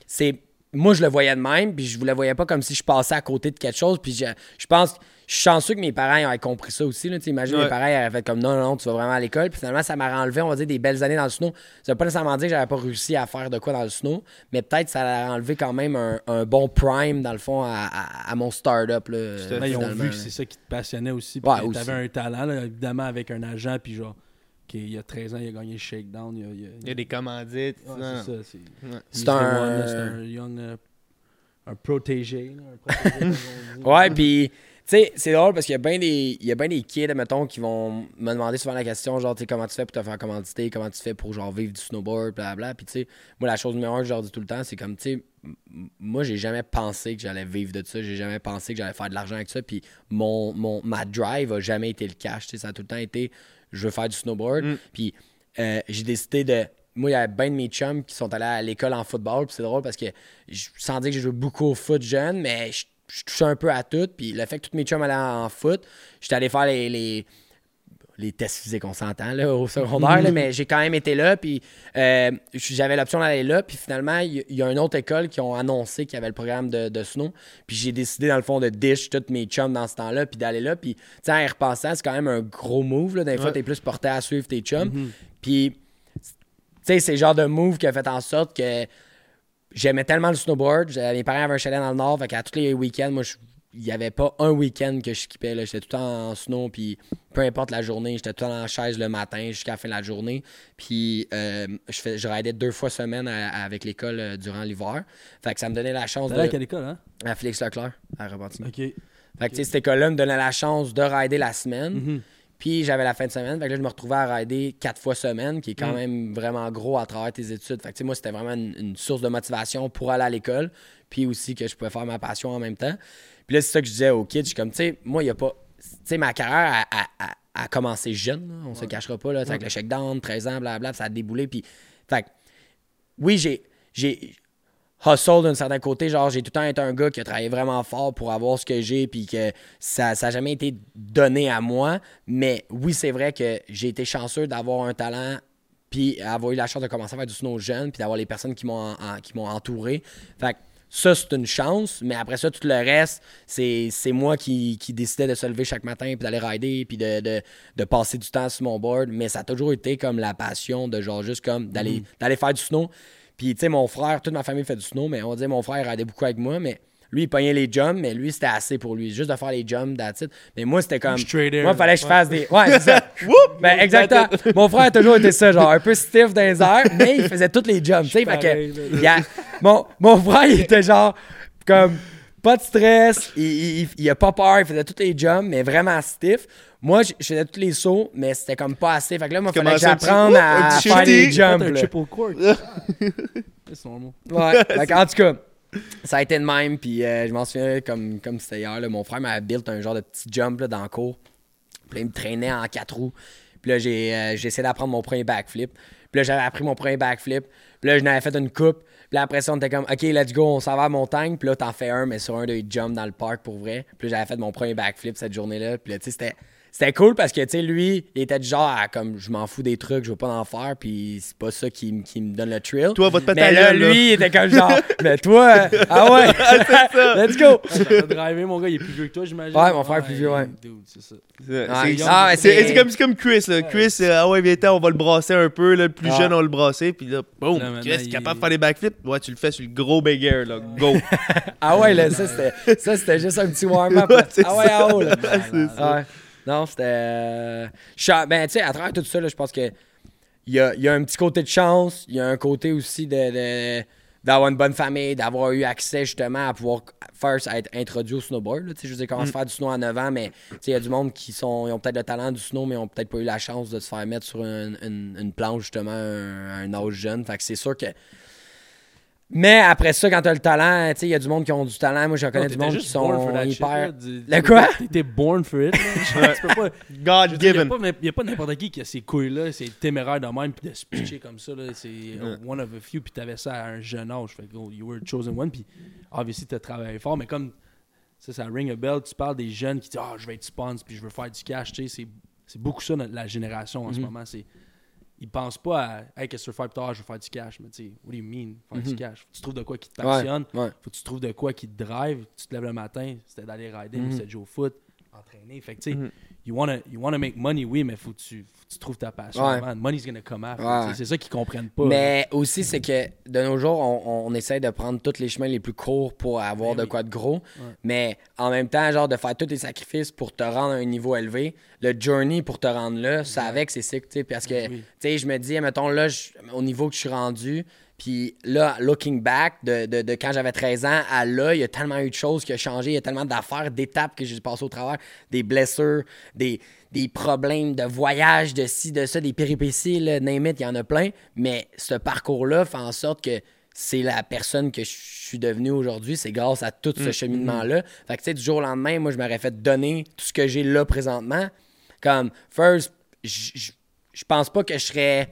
c'est moi, je le voyais de même, puis je ne le voyais pas comme si je passais à côté de quelque chose. Puis je, je pense, je suis chanceux que mes parents aient compris ça aussi. Là, Tu imagine, Ouais. mes parents avaient fait comme non, non, non, tu vas vraiment à l'école. Puis finalement, ça m'a enlevé, on va dire, des belles années dans le snow. Ça veut pas nécessairement dire que j'avais pas réussi à faire de quoi dans le snow, mais peut-être ça a enlevé quand même un, un bon prime, dans le fond, à, à- à mon start-up. Ils ont vu que c'est ça qui te passionnait aussi. Ouais, Puis aussi. t'avais un talent, là, évidemment, avec un agent, puis genre, qu'il y a 13 ans, il a gagné le Shakedown. Il y a, il y a- Il y a des commandites. Non, c'est ça. C'est Ouais. un- one, là, C'est un young. euh, un protégé. là, un protégé. Ouais, puis, tu sais, c'est drôle parce qu'il y a bien des, il y a bien des kids, mettons, qui vont me demander souvent la question, genre, tu sais, comment tu fais pour te faire commanditer, comment tu fais pour, genre, vivre du snowboard, blablabla. Puis, tu sais, moi, la chose numéro un que je leur dis tout le temps, c'est comme, tu sais, moi, j'ai jamais pensé que j'allais vivre de ça, j'ai jamais pensé que j'allais faire de l'argent avec ça, puis mon, mon, ma drive a jamais été le cash, tu sais, ça a tout le temps été, je veux faire du snowboard. Mm. Puis, euh, j'ai décidé de. Moi, il y a bien de mes chums qui sont allés à l'école en football. Puis c'est drôle parce que je, sans dire que j'ai joué beaucoup au foot jeune, mais je, je touchais un peu à tout. Puis le fait que tous mes chums allaient en, foot, j'étais allé faire les, les, les tests physiques, on s'entend, là, au secondaire. là, mais j'ai quand même été là. Puis euh, j'avais l'option d'aller là. Puis finalement, il y, a une autre école qui ont annoncé qu'il y avait le programme de, de snow. Puis j'ai décidé, dans le fond, de dish tous mes chums dans ce temps-là. Puis d'aller là. Puis, tu sais, en y repensant, c'est quand même un gros move. Là. Des fois, Ouais. t'es plus porté à suivre tes chums. Puis, tu sais, c'est le genre de move qui a fait en sorte que j'aimais tellement le snowboard. Mes parents avaient un chalet dans le nord, fait qu'à tous les week-ends, moi, il n'y avait pas un week-end que je skippais. J'étais tout le temps en snow, puis peu importe la journée, j'étais tout le temps en chaise le matin jusqu'à la fin de la journée. Puis euh, je, fais, je deux fois semaine à- avec l'école euh, durant l'hiver. Fait que ça me donnait la chance T'allais à de... quelle école, hein? À Félix Leclerc, à Repentigny. Ok. Fait que, sais, cette école-là me donnait la chance de rider la semaine. Mhm. Puis j'avais la fin de semaine. Fait que là, je me retrouvais à rider quatre fois semaine, qui est quand même vraiment gros à travers tes études. Fait que, tu sais, moi, c'était vraiment une, une source de motivation pour aller à l'école. Puis aussi que je pouvais faire ma passion en même temps. Puis là, c'est ça que je disais aux kids. Je suis comme, tu sais, moi, il n'y a pas. Tu sais, ma carrière a, commencé jeune. là. On se cachera pas. Là, Tu sais, Avec le check down, 13 ans, blablabla, ça a déboulé. Puis, fait que, oui, j'ai. Hustle d'un certain côté. Genre, j'ai tout le temps été un gars qui a travaillé vraiment fort pour avoir ce que j'ai, puis que ça n'a jamais été donné à moi. Mais oui, c'est vrai que j'ai été chanceux d'avoir un talent, puis avoir eu la chance de commencer à faire du snow jeune, puis d'avoir les personnes qui m'ont en- en- qui m'ont entouré. Fait que ça, c'est une chance, mais après ça, tout le reste, c'est c'est moi qui, qui décidais de se lever chaque matin, puis d'aller rider, puis de, de, de passer du temps sur mon board. Mais ça a toujours été comme la passion de genre juste comme d'aller d'aller faire du snow. Puis, tu sais, mon frère, toute ma famille fait du snow, mais on va dire mon frère radait beaucoup avec moi, mais lui, il pognait les jumps, mais lui, c'était assez pour lui. Juste de faire les jumps, that's it. Mais moi, c'était comme. Air. Moi, il fallait que je fasse des. Ouais, c'est ça. ben, exactement. Mon frère a toujours été ça, genre un peu stiff dans les airs, mais il faisait tous les jumps, tu sais. Que. a- mon, mon frère, il était genre. Comme. Pas de stress, il, il, il- il a pas peur, il faisait tous les jumps, mais vraiment stiff. Moi, je faisais tous les sauts, mais c'était comme pas assez. Fait que là, moi, il fallait que j'apprenne à faire les jumps. un là. triple court. c'est normal. Ouais. Fait que, en tout cas, ça a été de même. Puis euh, je m'en souviens comme comme c'était hier. là, mon frère m'a built un genre de petit jump là, dans le cours. Puis là, il me traînait en quatre roues. Puis là, j'ai euh, j'ai essayé d'apprendre mon premier backflip. Puis là, j'avais appris mon premier backflip. Puis là, je n'avais fait une coupe. Puis là, après ça, on était comme, OK, let's go, on s'en va à la montagne. Puis là, t'en fais un, mais sur un des jumps dans le parc pour vrai. Puis là, j'avais fait mon premier backflip cette journée-là. Puis là, tu sais, c'était. C'était cool parce que, tu sais, lui, il était du genre à, comme, je m'en fous des trucs, je veux pas en faire, puis c'est pas ça qui, qui me donne le thrill. Toi, votre Mais là, lui, il était comme genre, mais toi, ah ouais, let's go. T'as drivé, mon gars, il est plus vieux que toi, j'imagine. Ouais, mon frère est plus vieux, ouais. Dude, c'est ça. C'est Ah, comme, c'est comme Chris. Là. Chris, euh, ah ouais, viens on va le brasser un peu. Là. Le plus Ouais. jeune, on va le brasser. Puis là, boum, Chris, t'es il- capable de faire des backflips? Ouais, tu le fais sur le gros big air. Là. Go. Ah ouais, là, ça, c'était, ça, c'était juste un petit warm-up. Ouais, ah ouais, ça. en haut, là. c'est ça. Non, c'était. euh, Ben, tu sais, à travers tout ça, là, je pense que il y a, il y a un petit côté de chance, il y a un côté aussi de. de- d'avoir une bonne famille, d'avoir eu accès justement à pouvoir first être introduit au snowboard. là. Tu sais, Je veux dire, commencer à faire du snow à 9 ans, mais tu sais, il y a du monde qui sont, ils ont peut-être le talent du snow, mais ils ont peut-être pas eu la chance de se faire mettre sur une, une- une planche justement à un, un âge jeune. Fait que c'est sûr que. Mais après ça, quand t'as le talent, tu sais, il y a du monde qui ont du talent. Moi, je connais Non, du monde qui juste born for sont hyper. Le quoi? T'étais born for it. là. Tu peux pas. God Il n'y a, given. pas- y a pas n'importe qui qui a ces couilles-là, c'est téméraire de même, puis de se pitcher comme ça. là, C'est one of a few, puis t'avais ça à un jeune âge. Fait que, oh, you were chosen one, puis obviously, t'as travaillé fort, mais comme ça, ça ring a bell, tu parles des jeunes qui disent Ah, je vais être sponsor, puis je veux faire du cash, tu sais, c'est- c'est beaucoup ça, notre- la génération en ce Mhm. moment. c'est ils pensent pas à Hey, qu'est-ce que tu veux faire plus tard, je veux faire du cash. Mais tu sais, what do you mean, faire du Mhm. cash? Faut que tu trouves de quoi qui te passionne, ouais. faut que tu trouves de quoi qui te drive. Tu te lèves le matin, c'était d'aller rider, Mhm. c'était de jouer au foot, entraîner. Fait que tu sais, Mhm. you, wanna, you wanna make money, oui, mais faut que tu, faut que tu trouves ta passion. Ouais. Man. Money's gonna come after. Ouais. C'est ça qu'ils comprennent pas. Mais aussi, c'est que de nos jours, on, on essaie de prendre tous les chemins les plus courts pour avoir Ben de oui. quoi de gros. Ouais. Mais en même temps, genre, de faire tous les sacrifices pour te rendre à un niveau élevé, le journey pour te rendre là, ça avec, c'est sick, tu sais. Parce que, Ben oui. tu sais, je me dis, mettons, là, au niveau que je suis rendu, puis là, looking back, de, de, de quand j'avais 13 ans à là, il y a tellement eu de choses qui ont changé, il y a tellement d'affaires, d'étapes que j'ai passées au travers, des blessures, des, des problèmes de voyage, de ci, de ça, des péripéties, là, name it, il y en a plein. Mais ce parcours-là fait en sorte que c'est la personne que je suis devenu aujourd'hui. C'est grâce à tout ce cheminement-là. Fait que, tu sais, du jour au lendemain, moi, je m'aurais fait donner tout ce que j'ai là présentement. Comme, first, je pense pas que je serais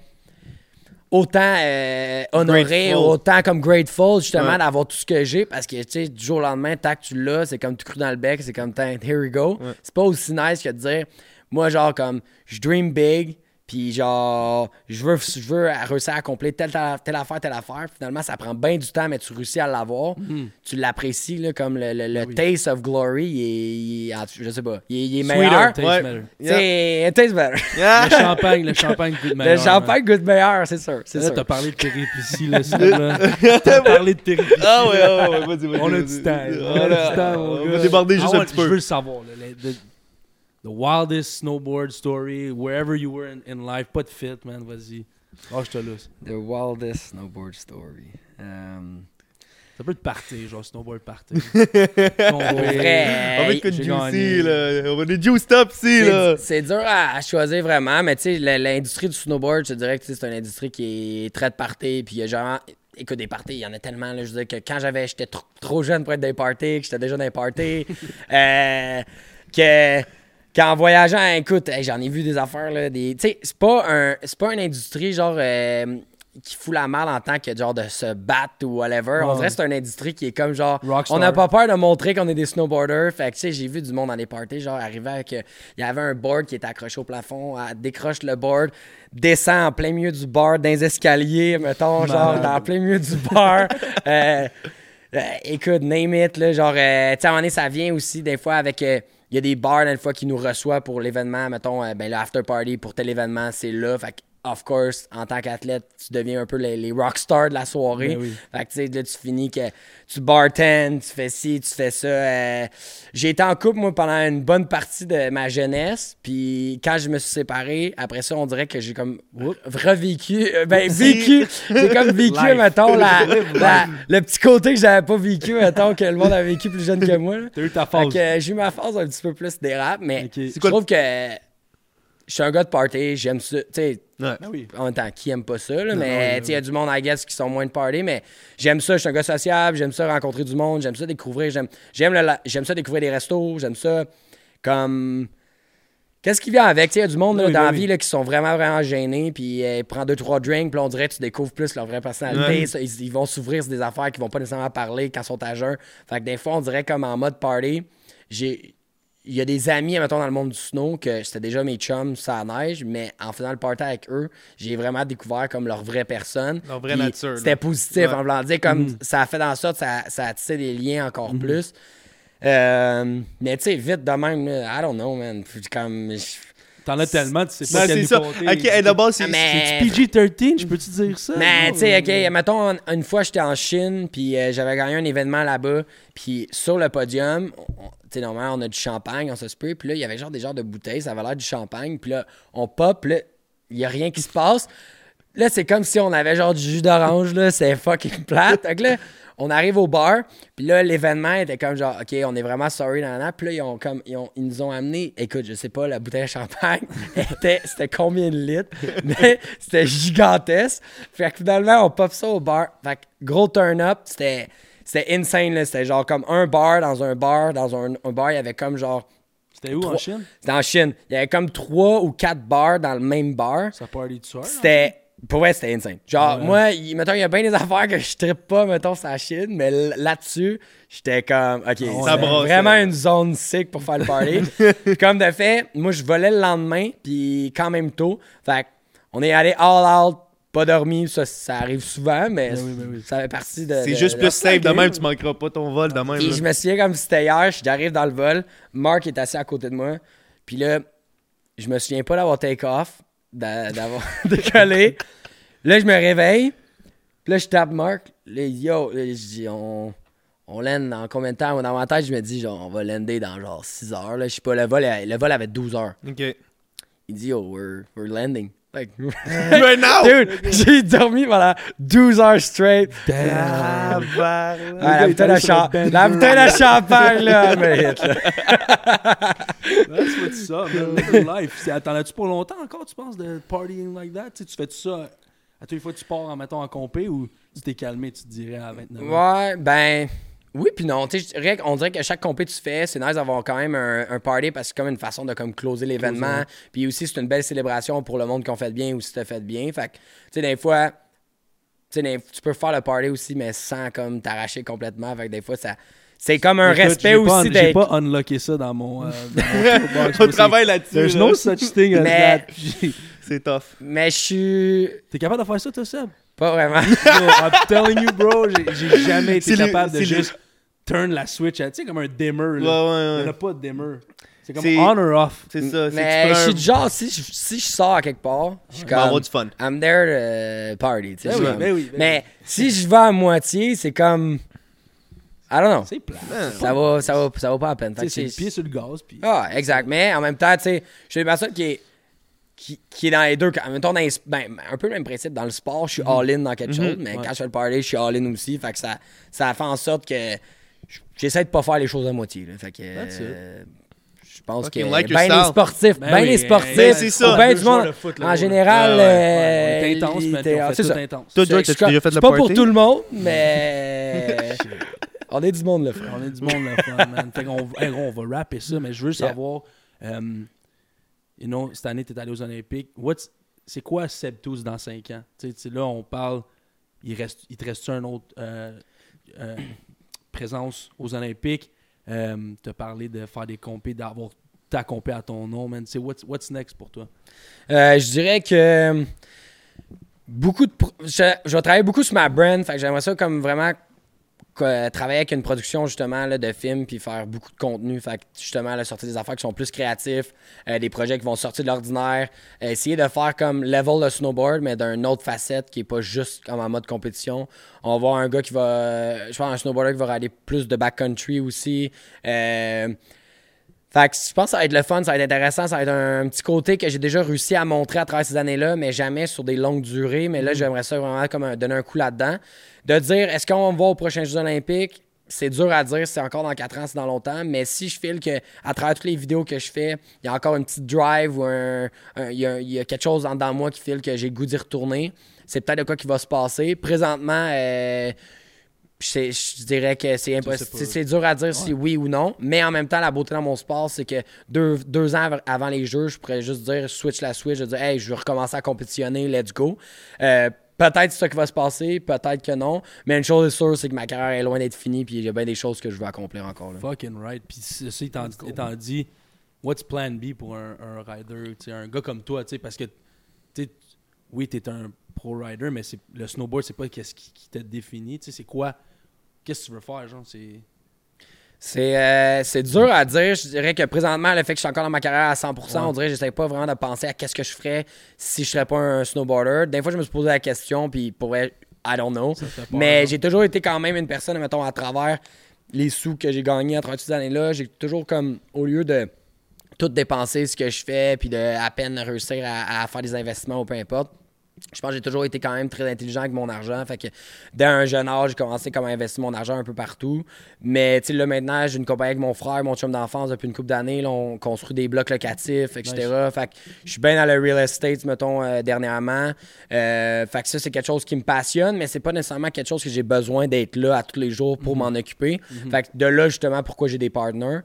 autant euh, honoré, Grateful. autant comme grateful, justement, Ouais. d'avoir tout ce que j'ai. Parce que, tu sais, du jour au lendemain, tac, tu l'as, c'est comme tu cru dans le bec, c'est comme, here we go. Ouais. C'est pas aussi nice que de dire, moi, genre, comme, je dream big, puis genre, je veux, je veux réussir à accomplir telle, telle, telle affaire, telle affaire. Finalement, ça prend bien du temps, mais tu réussis à l'avoir. Tu l'apprécies, là, comme le, le- le Oui. taste of glory, il est, il est- en tout- je sais pas, il est, il est Sweeter. meilleur. Taste Ouais. it tastes better. Yeah. Le champagne, le champagne goûte meilleur. Le champagne goûte meilleur, c'est sûr. C'est Là, sûr. t'as parlé de péripéties, là, Seb, là. T'as parlé de péripéties. Ah ouais, ah ouais, vas-y, vas-y. On a vas-y. du temps. On a du temps, mon On va déborder juste I un petit Je veux peu. le savoir. là, le- the, wildest snowboard story, wherever you were in, in life. Pas de fit, man. Vas-y. Te laisse. The wildest snowboard story. Um, Ça peut être party, genre snowboard party. vrai, On va être juicy, gagné. là. On va des juiced up ici, là. c'est dur à, à choisir vraiment, mais tu sais, l'industrie du snowboard, je te dirais que c'est une industrie qui est très de party, puis il y a genre. Écoute, des parties, il y en a tellement. Là, je veux dire que quand j'avais, j'étais trop, trop jeune pour être des parties, que j'étais déjà dans les parties, euh, que qu'en voyageant, écoute, hey, j'en ai vu des affaires là, des. Tu sais, c'est pas un, c'est pas une industrie genre euh, qui fout la malle en tant que genre de se battre ou whatever. On Ouais. dirait que c'est une industrie qui est comme genre. Rockstar. On n'a pas peur de montrer qu'on est des snowboarders. Fait que tu sais, j'ai vu du monde dans les parties, genre arriver avec. euh, Il y avait un board qui était accroché au plafond, elle décroche le board, descend en plein milieu du bar, dans les escaliers, mettons, genre dans plein milieu du bar. Euh, euh, écoute, name it, là, genre, euh, tu sais, à un moment donné, ça vient aussi des fois avec. Il y a des bars, des fois, qui nous reçoivent pour l'événement, mettons, euh, ben, le after party pour tel événement, c'est là. Fait of course, en tant qu'athlète, tu deviens un peu les, les rockstars de la soirée. Ben oui. Fait que, tu sais, là, tu finis que tu bartends, tu fais ci, tu fais ça. euh, J'ai été en couple, moi, pendant une bonne partie de ma jeunesse. Puis quand je me suis séparé, après ça, on dirait que j'ai comme revécu. euh, Ben, vécu. J'ai comme vécu, mettons, la, la- le petit côté que j'avais pas vécu, mettons, que le monde a vécu plus jeune que moi. T'as eu ta Fait phase. que euh, j'ai eu ma phase un petit peu plus des rap, mais je trouve que je suis un gars de party, j'aime ça. Tu sais, Ouais. Ben oui. en même temps, qui aime pas ça, là, Non, mais oui, il y a du monde, I guess, qui sont moins de party, mais j'aime ça, je suis un gars sociable, j'aime ça rencontrer du monde, j'aime ça découvrir, j'aime j'aime le la- j'aime ça découvrir des restos, j'aime ça comme... Qu'est-ce qui vient avec? Il y a du monde là, Oui, dans oui, la oui. vie là, qui sont vraiment, vraiment gênés, puis euh, ils prennent deux, trois drinks, puis on dirait que tu découvres plus leur vraie personnalité. Ouais. Ça, ils, ils vont s'ouvrir sur des affaires qu'ils vont pas nécessairement parler quand ils sont à jeun. Fait que des fois, on dirait comme en mode party, j'ai... Il y a des amis, mettons, dans le monde du snow, que c'était déjà mes chums ça neige, mais en faisant le party avec eux, j'ai vraiment découvert comme leur vraie personne. Leur vraie Puis nature. C'était positif, Ouais. en voulant dire, comme ça a fait en sorte, ça, ça a tissé des liens encore plus. Euh, mais tu sais, vite de même, I don't know, man. Comme, je- T'en as tellement, tu sais pas quel ça. compter. Ok, hey, d'abord, c'est. Ah, mais- C'est PG-13, je peux-tu dire ça? Mais Non, tu sais, ok, mettons, une fois j'étais en Chine, puis euh, j'avais gagné un événement là-bas, puis sur le podium, tu sais, normalement, on a du champagne, on se spray, puis là, il y avait genre des genres de bouteilles, ça avait l'air du champagne, puis là, on pop, là, il y a rien qui se passe. Là, c'est comme si on avait genre du jus d'orange, là, c'est fucking plate. Donc là, on arrive au bar, puis là, l'événement était comme genre, OK, on est vraiment sorry, nan, nan. Puis là, ils, ont comme, ils, ont- ils nous ont amené, écoute, je sais pas, la bouteille de champagne, était, c'était combien de litres, mais c'était gigantesque. Fait que finalement, on pop ça au bar. Fait que gros turn-up, c'était, c'était insane, là. C'était genre comme un bar dans un bar, dans un, un bar, il y avait comme genre, C'était où en Chine? c'était en Chine, il y avait comme trois ou quatre bars dans le même bar. Ça party du soir? C'était. Pour vrai, c'était insane. Genre, Ouais. moi, il, mettons, il y a bien des affaires que je trippe pas, mettons, sur la Chine, mais là-dessus, j'étais comme, OK, c'est Ça brassait. vraiment une zone sick pour faire le party. comme de fait, moi, je volais le lendemain, puis quand même tôt. Fait que on est allé all out, pas dormi, ça, ça arrive souvent, mais Ben oui, ben oui. ça fait partie de. C'est juste de- plus safe de même, tu manqueras pas ton vol de même. Puis là. je me souviens comme si c'était hier, j'arrive dans le vol, Mark est assis à côté de moi, puis là, je me souviens pas d'avoir take off, d'avoir décollé. Là, je me réveille, puis là, je tape Mark, là, yo, là, je dis, on, on land dans combien de temps? Dans ma tête, je me dis, genre, on va lander dans genre 6 heures, là, je sais pas, le vol, le vol avait 12 heures. Ok. Il dit, yo, we're, we're landing. Like, Right now! Dude, j'ai dormi pendant 12 heures straight. Ah, bah, Ah, gars, la, il bouteille de allé sur cha- le la bouteille de champagne, là, là. That's what's up, man. Living life. C'est- T'en as-tu pour longtemps encore, tu penses, de partying like that? Tu sais, tu fais ça à toutes les fois que tu pars, en mettons, en compé ou tu t'es calmé, tu te dirais, à 29 ans? Ouais, ben. Oui, puis non. Tu sais, qu'on dirait que chaque compé que tu fais, c'est nice d'avoir quand même un, un party parce que c'est comme une façon de comme closer l'événement. Puis aussi, c'est une belle célébration pour le monde qui ont fait bien ou si t'as fait bien. Fait que, tu sais, des fois, tu sais, des- tu peux faire le party aussi, mais sans comme t'arracher complètement. Fait que des fois, ça. C'est comme un Écoute, respect aussi un- J'ai d'être. pas unlocké ça dans mon, euh, dans mon. On travaille là-dessus. There's no such thing as that. C'est tough. Mais je suis. T'es capable de faire ça, toi, Seb? Pas vraiment. Yo, I'm telling you, bro, j'ai- jamais été capable de juste turn la switch, à- tu sais, comme un dimmer. Ouais, Là. ouais, Il ouais. n'y en a pas de dimmer. C'est comme on or off. C'est ça. mais je tu suis genre, si je, si je sors à quelque part, je suis un- avoir comme. du fun. I'm there to party. tu sais, Ben oui, comme- ben oui, ben mais si je vais à moitié, c'est comme. I don't know. C'est plat. Ça va, ça, va, ça va pas à peine. C'est le pied sur le gaz. Puis... Ah, exact. Mais en même temps, tu sais, je suis une personne qui est, qui, qui est dans les deux. En même temps, dans les- ben, un peu le même principe. Dans le sport, je suis all-in dans quelque chose, mais Ouais. quand je fais le party, je suis all-in aussi. Fait que ça, ça fait en sorte que j'essaie de pas faire les choses à moitié. là. Fait que. Euh, je pense que Fucking like ben les sportifs, Ben ben, oui, les sportifs, ben c'est ça. ben du monde, de foot, là, en ouais. général, Ouais, ouais. euh, est intense, mais on fait c'est tout ça. intense. Toi, c'est t'as déjà fait pas pour tout le monde, mais on est du monde le frère. On est du monde le fun, man. Fait qu'on hey, on va rapper ça, mais je veux Yeah. savoir, um, you know, cette année, tu es allé aux Olympiques. C'est quoi Seb Tous dans 5 ans? Là, on parle, il, reste, il te reste un autre euh, euh, présence aux Olympiques? Um, tu as parlé de faire des compés, d'avoir ta compé à ton nom, man. What's, what's next pour toi? Euh, je dirais que euh, beaucoup de je, je vais travailler beaucoup sur ma brand fait j'aimerais ça comme vraiment travailler avec une production justement là, de films puis faire beaucoup de contenu. Fait que justement là, sortir des affaires qui sont plus créatifs euh, des projets qui vont sortir de l'ordinaire. Euh, essayer de faire comme level de snowboard mais d'une autre facette qui est pas juste comme en mode compétition. On va un gars qui va je pense un snowboarder qui va aller plus de backcountry aussi. Euh, fait que je pense que ça va être le fun, ça va être intéressant, ça va être un, petit côté que j'ai déjà réussi à montrer à travers ces années-là, mais jamais sur des longues durées. Mais là, j'aimerais ça vraiment comme un- donner un coup là-dedans. De dire, est-ce qu'on va aux prochains Jeux olympiques? C'est dur à dire, c'est encore dans 4 ans, c'est dans longtemps, mais si je file que à travers toutes les vidéos que je fais, il y a encore une petite drive ou un, il, y a, il y a quelque chose en dedans de moi qui file que j'ai le goût d'y retourner, c'est peut-être de quoi qui va se passer. Présentement, euh, je, je dirais que c'est impossible. C'est- dur à dire si oui ou non, mais en même temps, la beauté dans mon sport, c'est que deux, deux ans av- avant les Jeux, je pourrais juste dire switch la switch, je dire hey, je veux recommencer à compétitionner, let's go. Euh, peut-être c'est ça qui va se passer, peut-être que non, mais une chose est sûre, c'est que ma carrière est loin d'être finie, puis il y a bien des choses que je veux accomplir encore. là. Fucking right. Puis ceci étant, étant dit, what's plan B pour un, un rider, tu sais, un gars comme toi, tu sais, parce que, tu sais, oui, t'es un pro rider, mais c'est le snowboard, c'est pas qu'est-ce qui, qui te définit, tu c'est quoi, qu'est-ce que tu veux faire, genre, c'est... C'est euh, c'est dur à dire. Je dirais que présentement, le fait que je suis encore dans ma carrière à 100%, Ouais. on dirait que j'essaie pas vraiment de penser à qu'est-ce que je ferais si je serais pas un snowboarder. Des fois, je me suis posé la question, puis pour vrai, I don't know. Mais hein. j'ai toujours été quand même une personne, mettons, à travers les sous que j'ai gagnés à travers toutes ces années-là, j'ai toujours comme, au lieu de tout dépenser ce que je fais, puis de à peine réussir à, à faire des investissements ou peu importe, je pense que j'ai toujours été quand même très intelligent avec mon argent. Fait que dès un jeune âge, j'ai commencé comme à investir mon argent un peu partout. Mais tu sais, là maintenant, j'ai une compagnie avec mon frère, mon chum d'enfance depuis une couple d'années. On construit des blocs locatifs, etc. Fait que je suis bien dans le real estate, mettons, euh, dernièrement. Euh, fait que ça, c'est quelque chose qui me passionne, mais c'est pas nécessairement quelque chose que j'ai besoin d'être là à tous les jours pour m'en occuper. Fait que de là, justement, pourquoi j'ai des partners.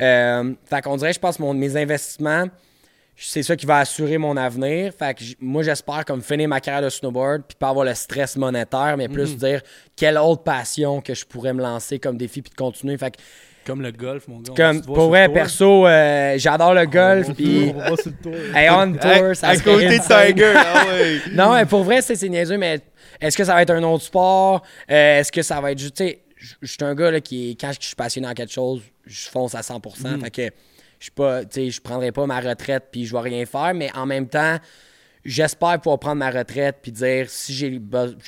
Euh, fait qu'on dirait, je pense, mon, mes investissements c'est ça qui va assurer mon avenir. Fait que moi, j'espère comme finir ma carrière de snowboard puis pas avoir le stress monétaire, mais plus dire quelle autre passion que je pourrais me lancer comme défi puis de continuer. Fait que comme le golf, mon gars. Comme, pour vrai, perso, euh, j'adore le golf, On- puis On va sur le tour. hey, on tour, ça à côté de. Tiger, ah ouais. Non, mais pour vrai, c'est niaiseux, mais est-ce que ça va être un autre sport? Euh, est-ce que ça va être juste. Tu sais, je suis un gars là, qui, quand je suis passionné en quelque chose, je fonce à 100%. Fait que je je prendrai pas ma retraite puis je vais rien faire, mais en même temps, j'espère pouvoir prendre ma retraite puis dire si j'ai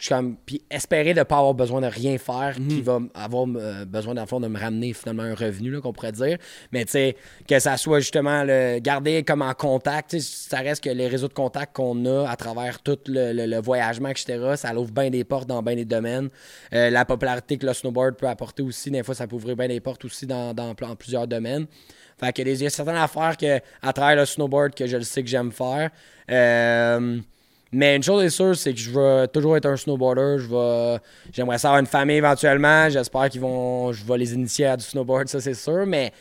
comme puis espérer de pas avoir besoin de rien faire qui va m- avoir euh, besoin dans le fond de me ramener finalement un revenu qu'on pourrait dire. Mais tu sais que ça soit justement le garder comme en contact ça reste que les réseaux de contact qu'on a à travers tout le, le- le voyagement etc ça ouvre bien des portes dans bien des domaines. Euh, la popularité que le snowboard peut apporter aussi des fois ça peut ouvrir bien des portes aussi dans, dans, dans plusieurs domaines fait que il y a certaines affaires que, à travers le snowboard que je le sais que j'aime faire. Euh, mais une chose est sûre, c'est que je vais toujours être un snowboarder. Je vais, j'aimerais ça avoir une famille éventuellement. J'espère qu'ils vont, je vais les initier à du snowboard, ça c'est sûr. Mais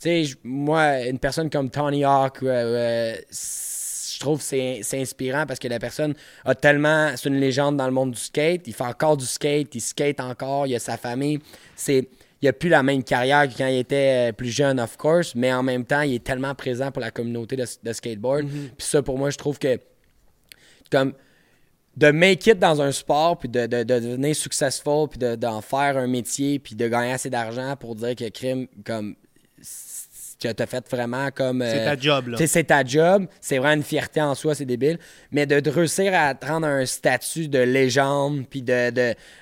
tu sais, moi, une personne comme Tony Hawk, euh, euh, je trouve que c'est, c'est inspirant parce que la personne a tellement, c'est une légende dans le monde du skate. Il fait encore du skate, il skate encore, il a sa famille. C'est il a plus la même carrière que quand il était euh, plus jeune, of course, mais en même temps, il est tellement présent pour la communauté de, de skateboard. Puis ça, pour moi, je trouve que comme de make it dans un sport, puis de, de, de devenir successful, puis de- d'en faire un métier, puis de gagner assez d'argent pour dire que crime, comme que t'as fait vraiment comme. C'est euh, ta job, là. c'est ta job, c'est vraiment une fierté en soi, c'est débile. Mais de, de réussir à te rendre un statut de légende, puis de,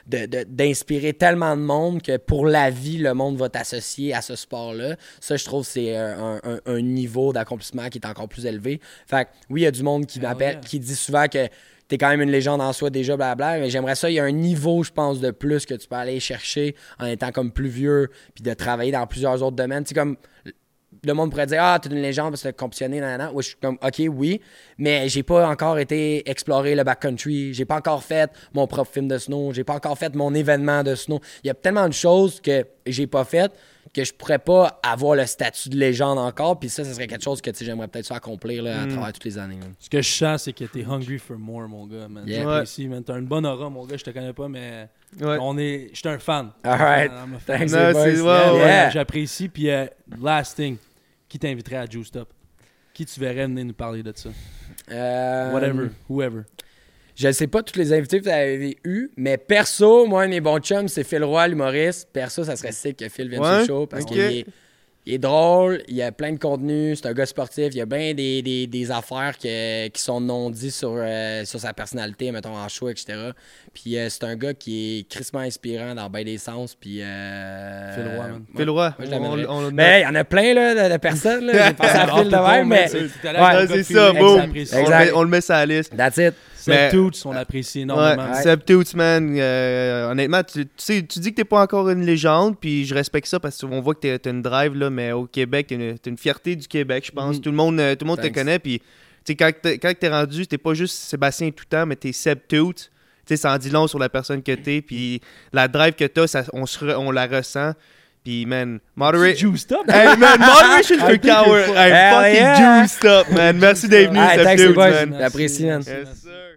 de, d'inspirer tellement de monde que pour la vie, le monde va t'associer à ce sport-là. Ça, je trouve, c'est un, un- un niveau d'accomplissement qui est encore plus élevé. Fait que, oui, il y a du monde qui Hell m'appelle, qui dit souvent que t'es quand même une légende en soi déjà, blabla, mais j'aimerais ça, il y a un niveau, je pense, de plus que tu peux aller chercher en étant comme plus vieux, puis de travailler dans plusieurs autres domaines. Tu sais, comme le monde pourrait dire Ah, t'es une légende parce que t'as compétitionné, nan, nan, nan. Ouais, je suis comme OK, oui, mais j'ai pas encore été explorer le backcountry, j'ai pas encore fait mon propre film de snow, j'ai pas encore fait mon événement de snow. Il y a tellement de choses que j'ai pas faites que je pourrais pas avoir le statut de légende encore, puis ça, ça serait quelque chose que j'aimerais peut-être accomplir là, à travers toutes les années. là. Ce que je sens, c'est que t'es hungry for more, mon gars, man. Yeah. J'apprécie, man. T'as une bonne aura, mon gars. Je te connais pas, mais Ouais. on est... j'étais un fan. All right. J'apprécie. Puis, euh, last thing, qui t'inviterait à Juiced Up? Qui tu verrais venir nous parler de ça? Euh, Whatever, whoever. Je sais pas tous les invités que vous avez eus, mais perso, moi, un de mes bons chums, c'est Phil Roy, l'humoriste. Perso, ça serait sick que Phil vienne sur le show parce ok. qu'il est, il est drôle, il a plein de contenu, c'est un gars sportif, il y a bien des, des, des affaires que- qui sont non dites sur, euh, sur sa personnalité, mettons en show, etc. Puis euh, c'est un gars qui est crissement inspirant dans bien des sens. Puis. Euh, Phil Roy, man. Phil Roy, Moi, on- Mais il y en a plein là, de, de personnes. Là. J'ai pensé à Alors, Phil de même, mais. c'est- Ouais, ça, j'apprécie. On, le Exact. met, on le met sur la liste. That's it. Seb Mais- Toots, on apprécie énormément. Ouais, Ouais. Seb Toots, man, euh, honnêtement, tu, tu sais, tu dis que t'es pas encore une légende, puis je respecte ça parce qu'on voit que t'es- t'as une drive, là, mais au Québec, t'as une, fierté du Québec, je pense. Mhm. Tout le monde, euh, tout le monde te connaît, puis tu sais, quand t'es rendu, t'es pas juste Sébastien tout le temps, mais t'es Seb Toots. Tu sais, ça en dit long sur la personne que t'es, puis la drive que t'as, ça, on, se re- on la ressent. Puis, man, moderate. Juiced Up? Hey, man, moderation for coward. I'm fucking yeah. juiced up, man. Merci d'être venu, Hey, Seb thanks, boys. man. J'apprécie, man. Yes, sir.